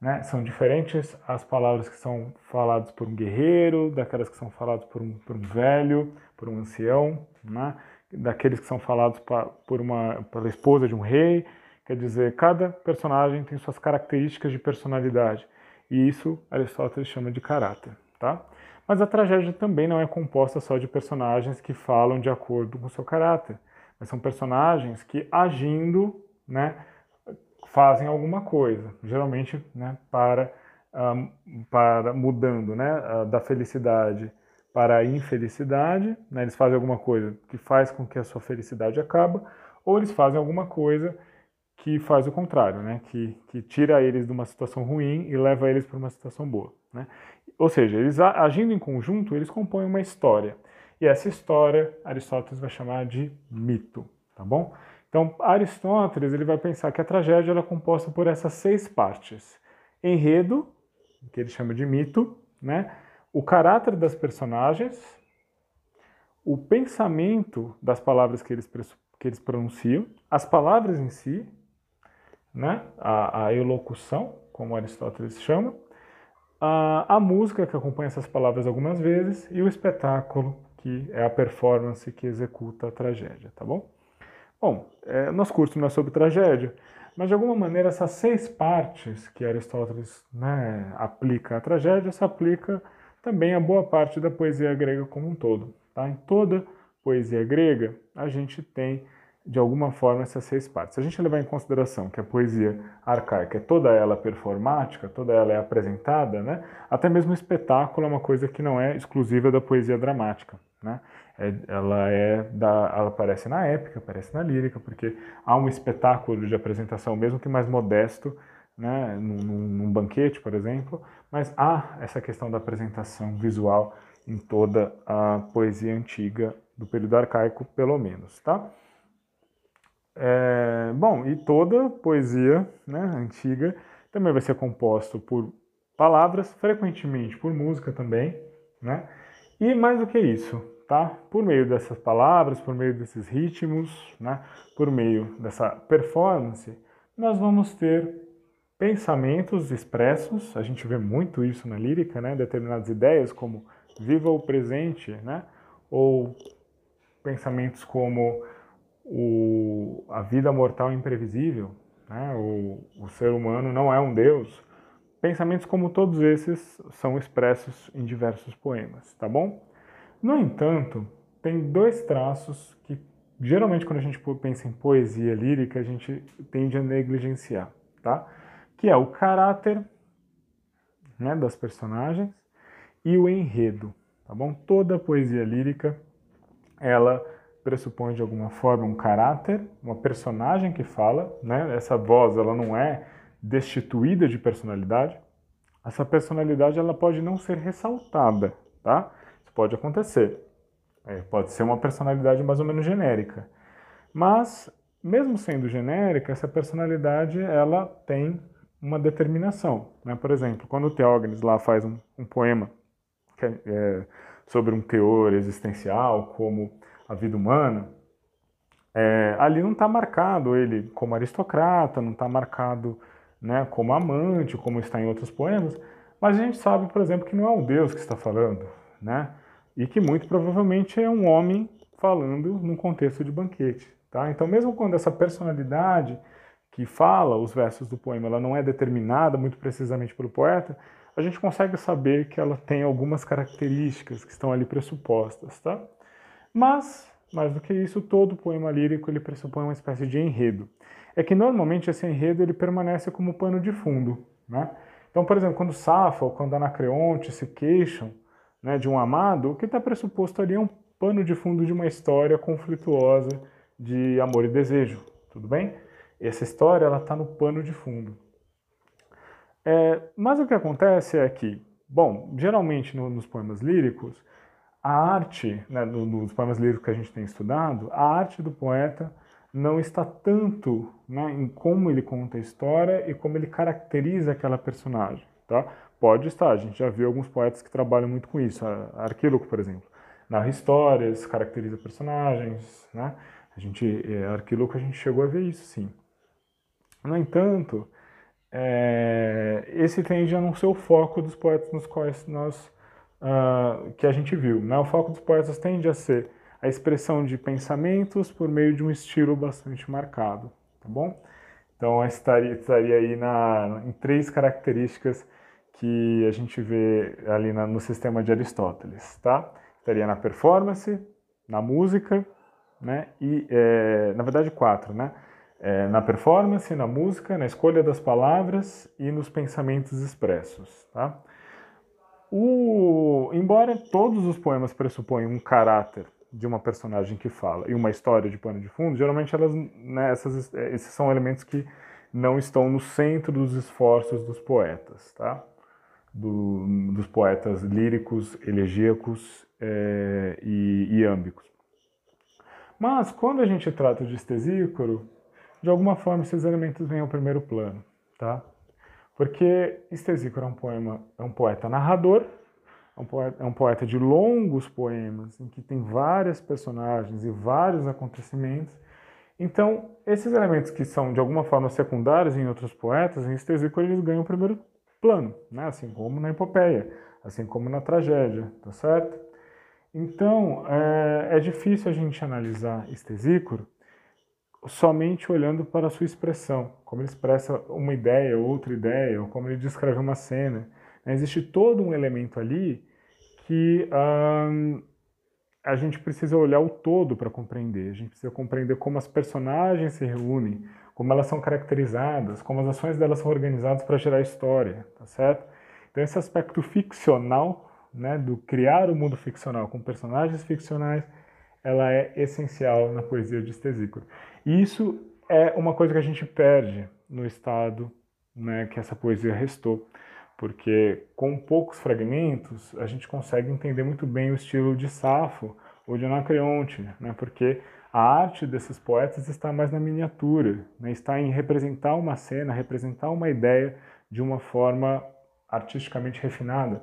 Né? São diferentes as palavras que são faladas por um guerreiro, daquelas que são faladas por um, por um velho, por um ancião, né? daqueles que são falados por uma, pela esposa de um rei. Quer dizer, cada personagem tem suas características de personalidade. E isso Aristóteles chama de caráter. Tá? Mas a tragédia também não é composta só de personagens que falam de acordo com seu caráter, mas são personagens que, agindo, né, fazem alguma coisa, geralmente né, para, para mudando né, da felicidade para a infelicidade, né, eles fazem alguma coisa que faz com que a sua felicidade acaba, ou eles fazem alguma coisa que faz o contrário, né, que, que tira eles de uma situação ruim e leva eles para uma situação boa. Né? Ou seja, eles agindo em conjunto, eles compõem uma história. E essa história Aristóteles vai chamar de mito, tá bom? Então, Aristóteles ele vai pensar que a tragédia é composta por essas seis partes: enredo, que ele chama de mito, né? O caráter das personagens, o pensamento das palavras que eles, que eles pronunciam, as palavras em si, né? a, a elocução, como Aristóteles chama, a, a música que acompanha essas palavras algumas vezes e o espetáculo, que é a performance que executa a tragédia, tá bom? Bom, é, nosso curso não é sobre tragédia, mas de alguma maneira essas seis partes que Aristóteles né, aplica à tragédia se aplica também a boa parte da poesia grega como um todo. Tá? Em toda poesia grega a gente tem de alguma forma essas seis partes. Se a gente levar em consideração que a poesia arcaica é toda ela performática, toda ela é apresentada, né? até mesmo o espetáculo é uma coisa que não é exclusiva da poesia dramática. Né? É, ela, é da, ela aparece na épica, aparece na lírica, porque há um espetáculo de apresentação, mesmo que mais modesto, né? num, num banquete, por exemplo, mas há essa questão da apresentação visual em toda a poesia antiga do período arcaico, pelo menos. Tá? É, bom, e toda poesia né, antiga também vai ser composta por palavras, frequentemente por música também, né? E mais do que isso, tá? Por meio dessas palavras, por meio desses ritmos, né? Por meio dessa performance, nós vamos ter pensamentos expressos. A gente vê muito isso na lírica, né? Determinadas ideias como viva o presente, né? Ou pensamentos como o, a vida mortal é imprevisível, né? o, o ser humano não é um deus. Pensamentos como todos esses são expressos em diversos poemas, tá bom? No entanto, tem dois traços que geralmente quando a gente pensa em poesia lírica a gente tende a negligenciar, tá? Que é o caráter né, das personagens e o enredo, tá bom? Toda poesia lírica ela pressupõe de alguma forma um caráter, uma personagem que fala, né? Essa voz ela não é destituída de personalidade. Essa personalidade ela pode não ser ressaltada, tá? Isso pode acontecer. É, pode ser uma personalidade mais ou menos genérica. Mas mesmo sendo genérica, essa personalidade ela tem uma determinação. Né? Por exemplo, quando o Teógenes lá faz um, um poema é, é, sobre um teor existencial, como a vida humana, é, ali não está marcado ele como aristocrata, não está marcado né, como amante, como está em outros poemas, mas a gente sabe, por exemplo, que não é um Deus que está falando, né? E que muito provavelmente é um homem falando num contexto de banquete, tá? Então, mesmo quando essa personalidade que fala os versos do poema, ela não é determinada muito precisamente pelo poeta, a gente consegue saber que ela tem algumas características que estão ali pressupostas, tá? Mas, mais do que isso, todo poema lírico ele pressupõe uma espécie de enredo. É que normalmente esse enredo ele permanece como pano de fundo. Né? Então, por exemplo, quando Safo ou quando Anacreonte se queixam né, de um amado, o que está pressuposto ali é um pano de fundo de uma história conflituosa de amor e desejo. Tudo bem? Essa história ela está no pano de fundo. É, mas o que acontece é que, bom, geralmente no, nos poemas líricos, a arte, né, nos poemas líricos que a gente tem estudado, a arte do poeta não está tanto né, em como ele conta a história e como ele caracteriza aquela personagem. Tá? Pode estar, a gente já viu alguns poetas que trabalham muito com isso. Arquíloco, por exemplo, narra histórias, caracteriza personagens. Né? A gente, é, Arquíloco a gente chegou a ver isso, sim. No entanto, é, esse tende a não ser o foco dos poetas nos quais nós uh, que a gente viu. Né? O foco dos poetas tende a ser a expressão de pensamentos por meio de um estilo bastante marcado, tá bom? Então estaria, estaria aí na, em três características que a gente vê ali na, no sistema de Aristóteles, tá? Estaria na performance, na música, né? E é, na verdade quatro, né? É, na performance, na música, na escolha das palavras e nos pensamentos expressos, tá? O, embora todos os poemas pressuponham um caráter de uma personagem que fala e uma história de pano de fundo, geralmente elas, né, essas, esses são elementos que não estão no centro dos esforços dos poetas, tá? Do, dos poetas líricos, elegíacos é, e iâmbicos. Mas quando a gente trata de estesícoro, de alguma forma esses elementos vêm ao primeiro plano, tá? Porque Estesícoro é um poema, é um poeta narrador, é um poeta, é um poeta de longos poemas, em que tem várias personagens e vários acontecimentos. Então, esses elementos que são de alguma forma secundários em outros poetas, em Estesícoro eles ganham o primeiro plano, né? assim como na epopeia, assim como na tragédia, tá certo? Então, é, é difícil a gente analisar Estesícoro somente olhando para a sua expressão, como ele expressa uma ideia, outra ideia, ou como ele descreve uma cena. Existe todo um elemento ali que hum, a gente precisa olhar o todo para compreender. A gente precisa compreender como as personagens se reúnem, como elas são caracterizadas, como as ações delas são organizadas para gerar história, tá certo? Então esse aspecto ficcional, né, do criar o mundo ficcional com personagens ficcionais, ela é essencial na poesia de Estesícoro. E isso é uma coisa que a gente perde no estado né, que essa poesia restou, porque com poucos fragmentos a gente consegue entender muito bem o estilo de Safo ou de Anacreonte, né, porque a arte desses poetas está mais na miniatura, né, está em representar uma cena, representar uma ideia de uma forma artisticamente refinada.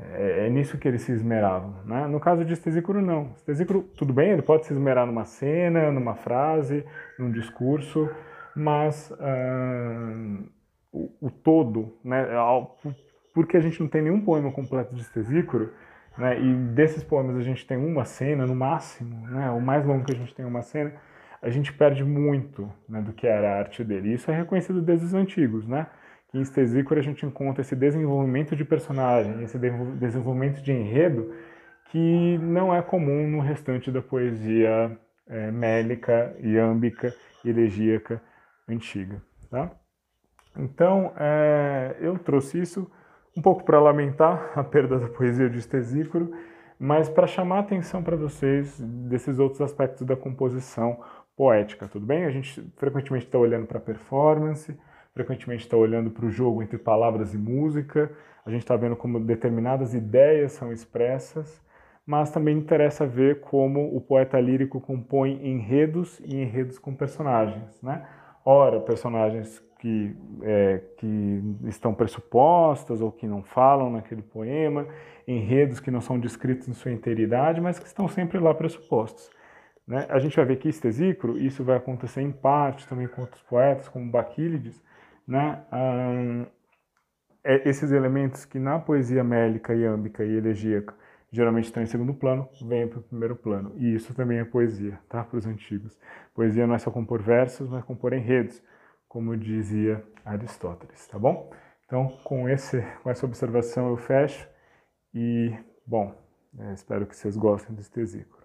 É, é, nisso que eles se esmeravam. Né? No caso de Estesícoro, não. Estesícoro, tudo bem, ele pode se esmerar numa cena, numa frase, num discurso, mas uh, o, o, todo, né, porque a gente não tem nenhum poema completo de Estesícoro, né, e desses poemas a gente tem uma cena no máximo, né, o mais longo que a gente tem é uma cena, a gente perde muito né, do que era a arte dele. Isso é reconhecido desde os antigos, né? Que em Stesícora a gente encontra esse desenvolvimento de personagem, esse desenvolvimento de enredo que não é comum no restante da poesia é, mélica, iâmbica elegíaca antiga. Tá? Então, é, eu trouxe isso um pouco para lamentar a perda da poesia de Estesícoro, mas para chamar a atenção para vocês desses outros aspectos da composição poética, tudo bem? A gente frequentemente está olhando para a performance, frequentemente está olhando para o jogo entre palavras e música, a gente está vendo como determinadas ideias são expressas, mas também interessa ver como o poeta lírico compõe enredos e enredos com personagens, né? Ora, personagens que, é, que estão pressupostas ou que não falam naquele poema, enredos que não são descritos em sua integridade, mas que estão sempre lá pressupostos. Né? A gente vai ver que Estesícoro, isso vai acontecer em parte também com outros poetas, como Baquílides, né, é esses elementos que na poesia mélica, iâmbica e elegíaca geralmente estão em segundo plano, vêm para o primeiro plano. E isso também é poesia, tá? Para os antigos. Poesia não é só compor versos, mas compor enredos, como dizia Aristóteles, tá bom? Então, com, esse, com essa observação eu fecho e, bom, é, espero que vocês gostem desse tesículo.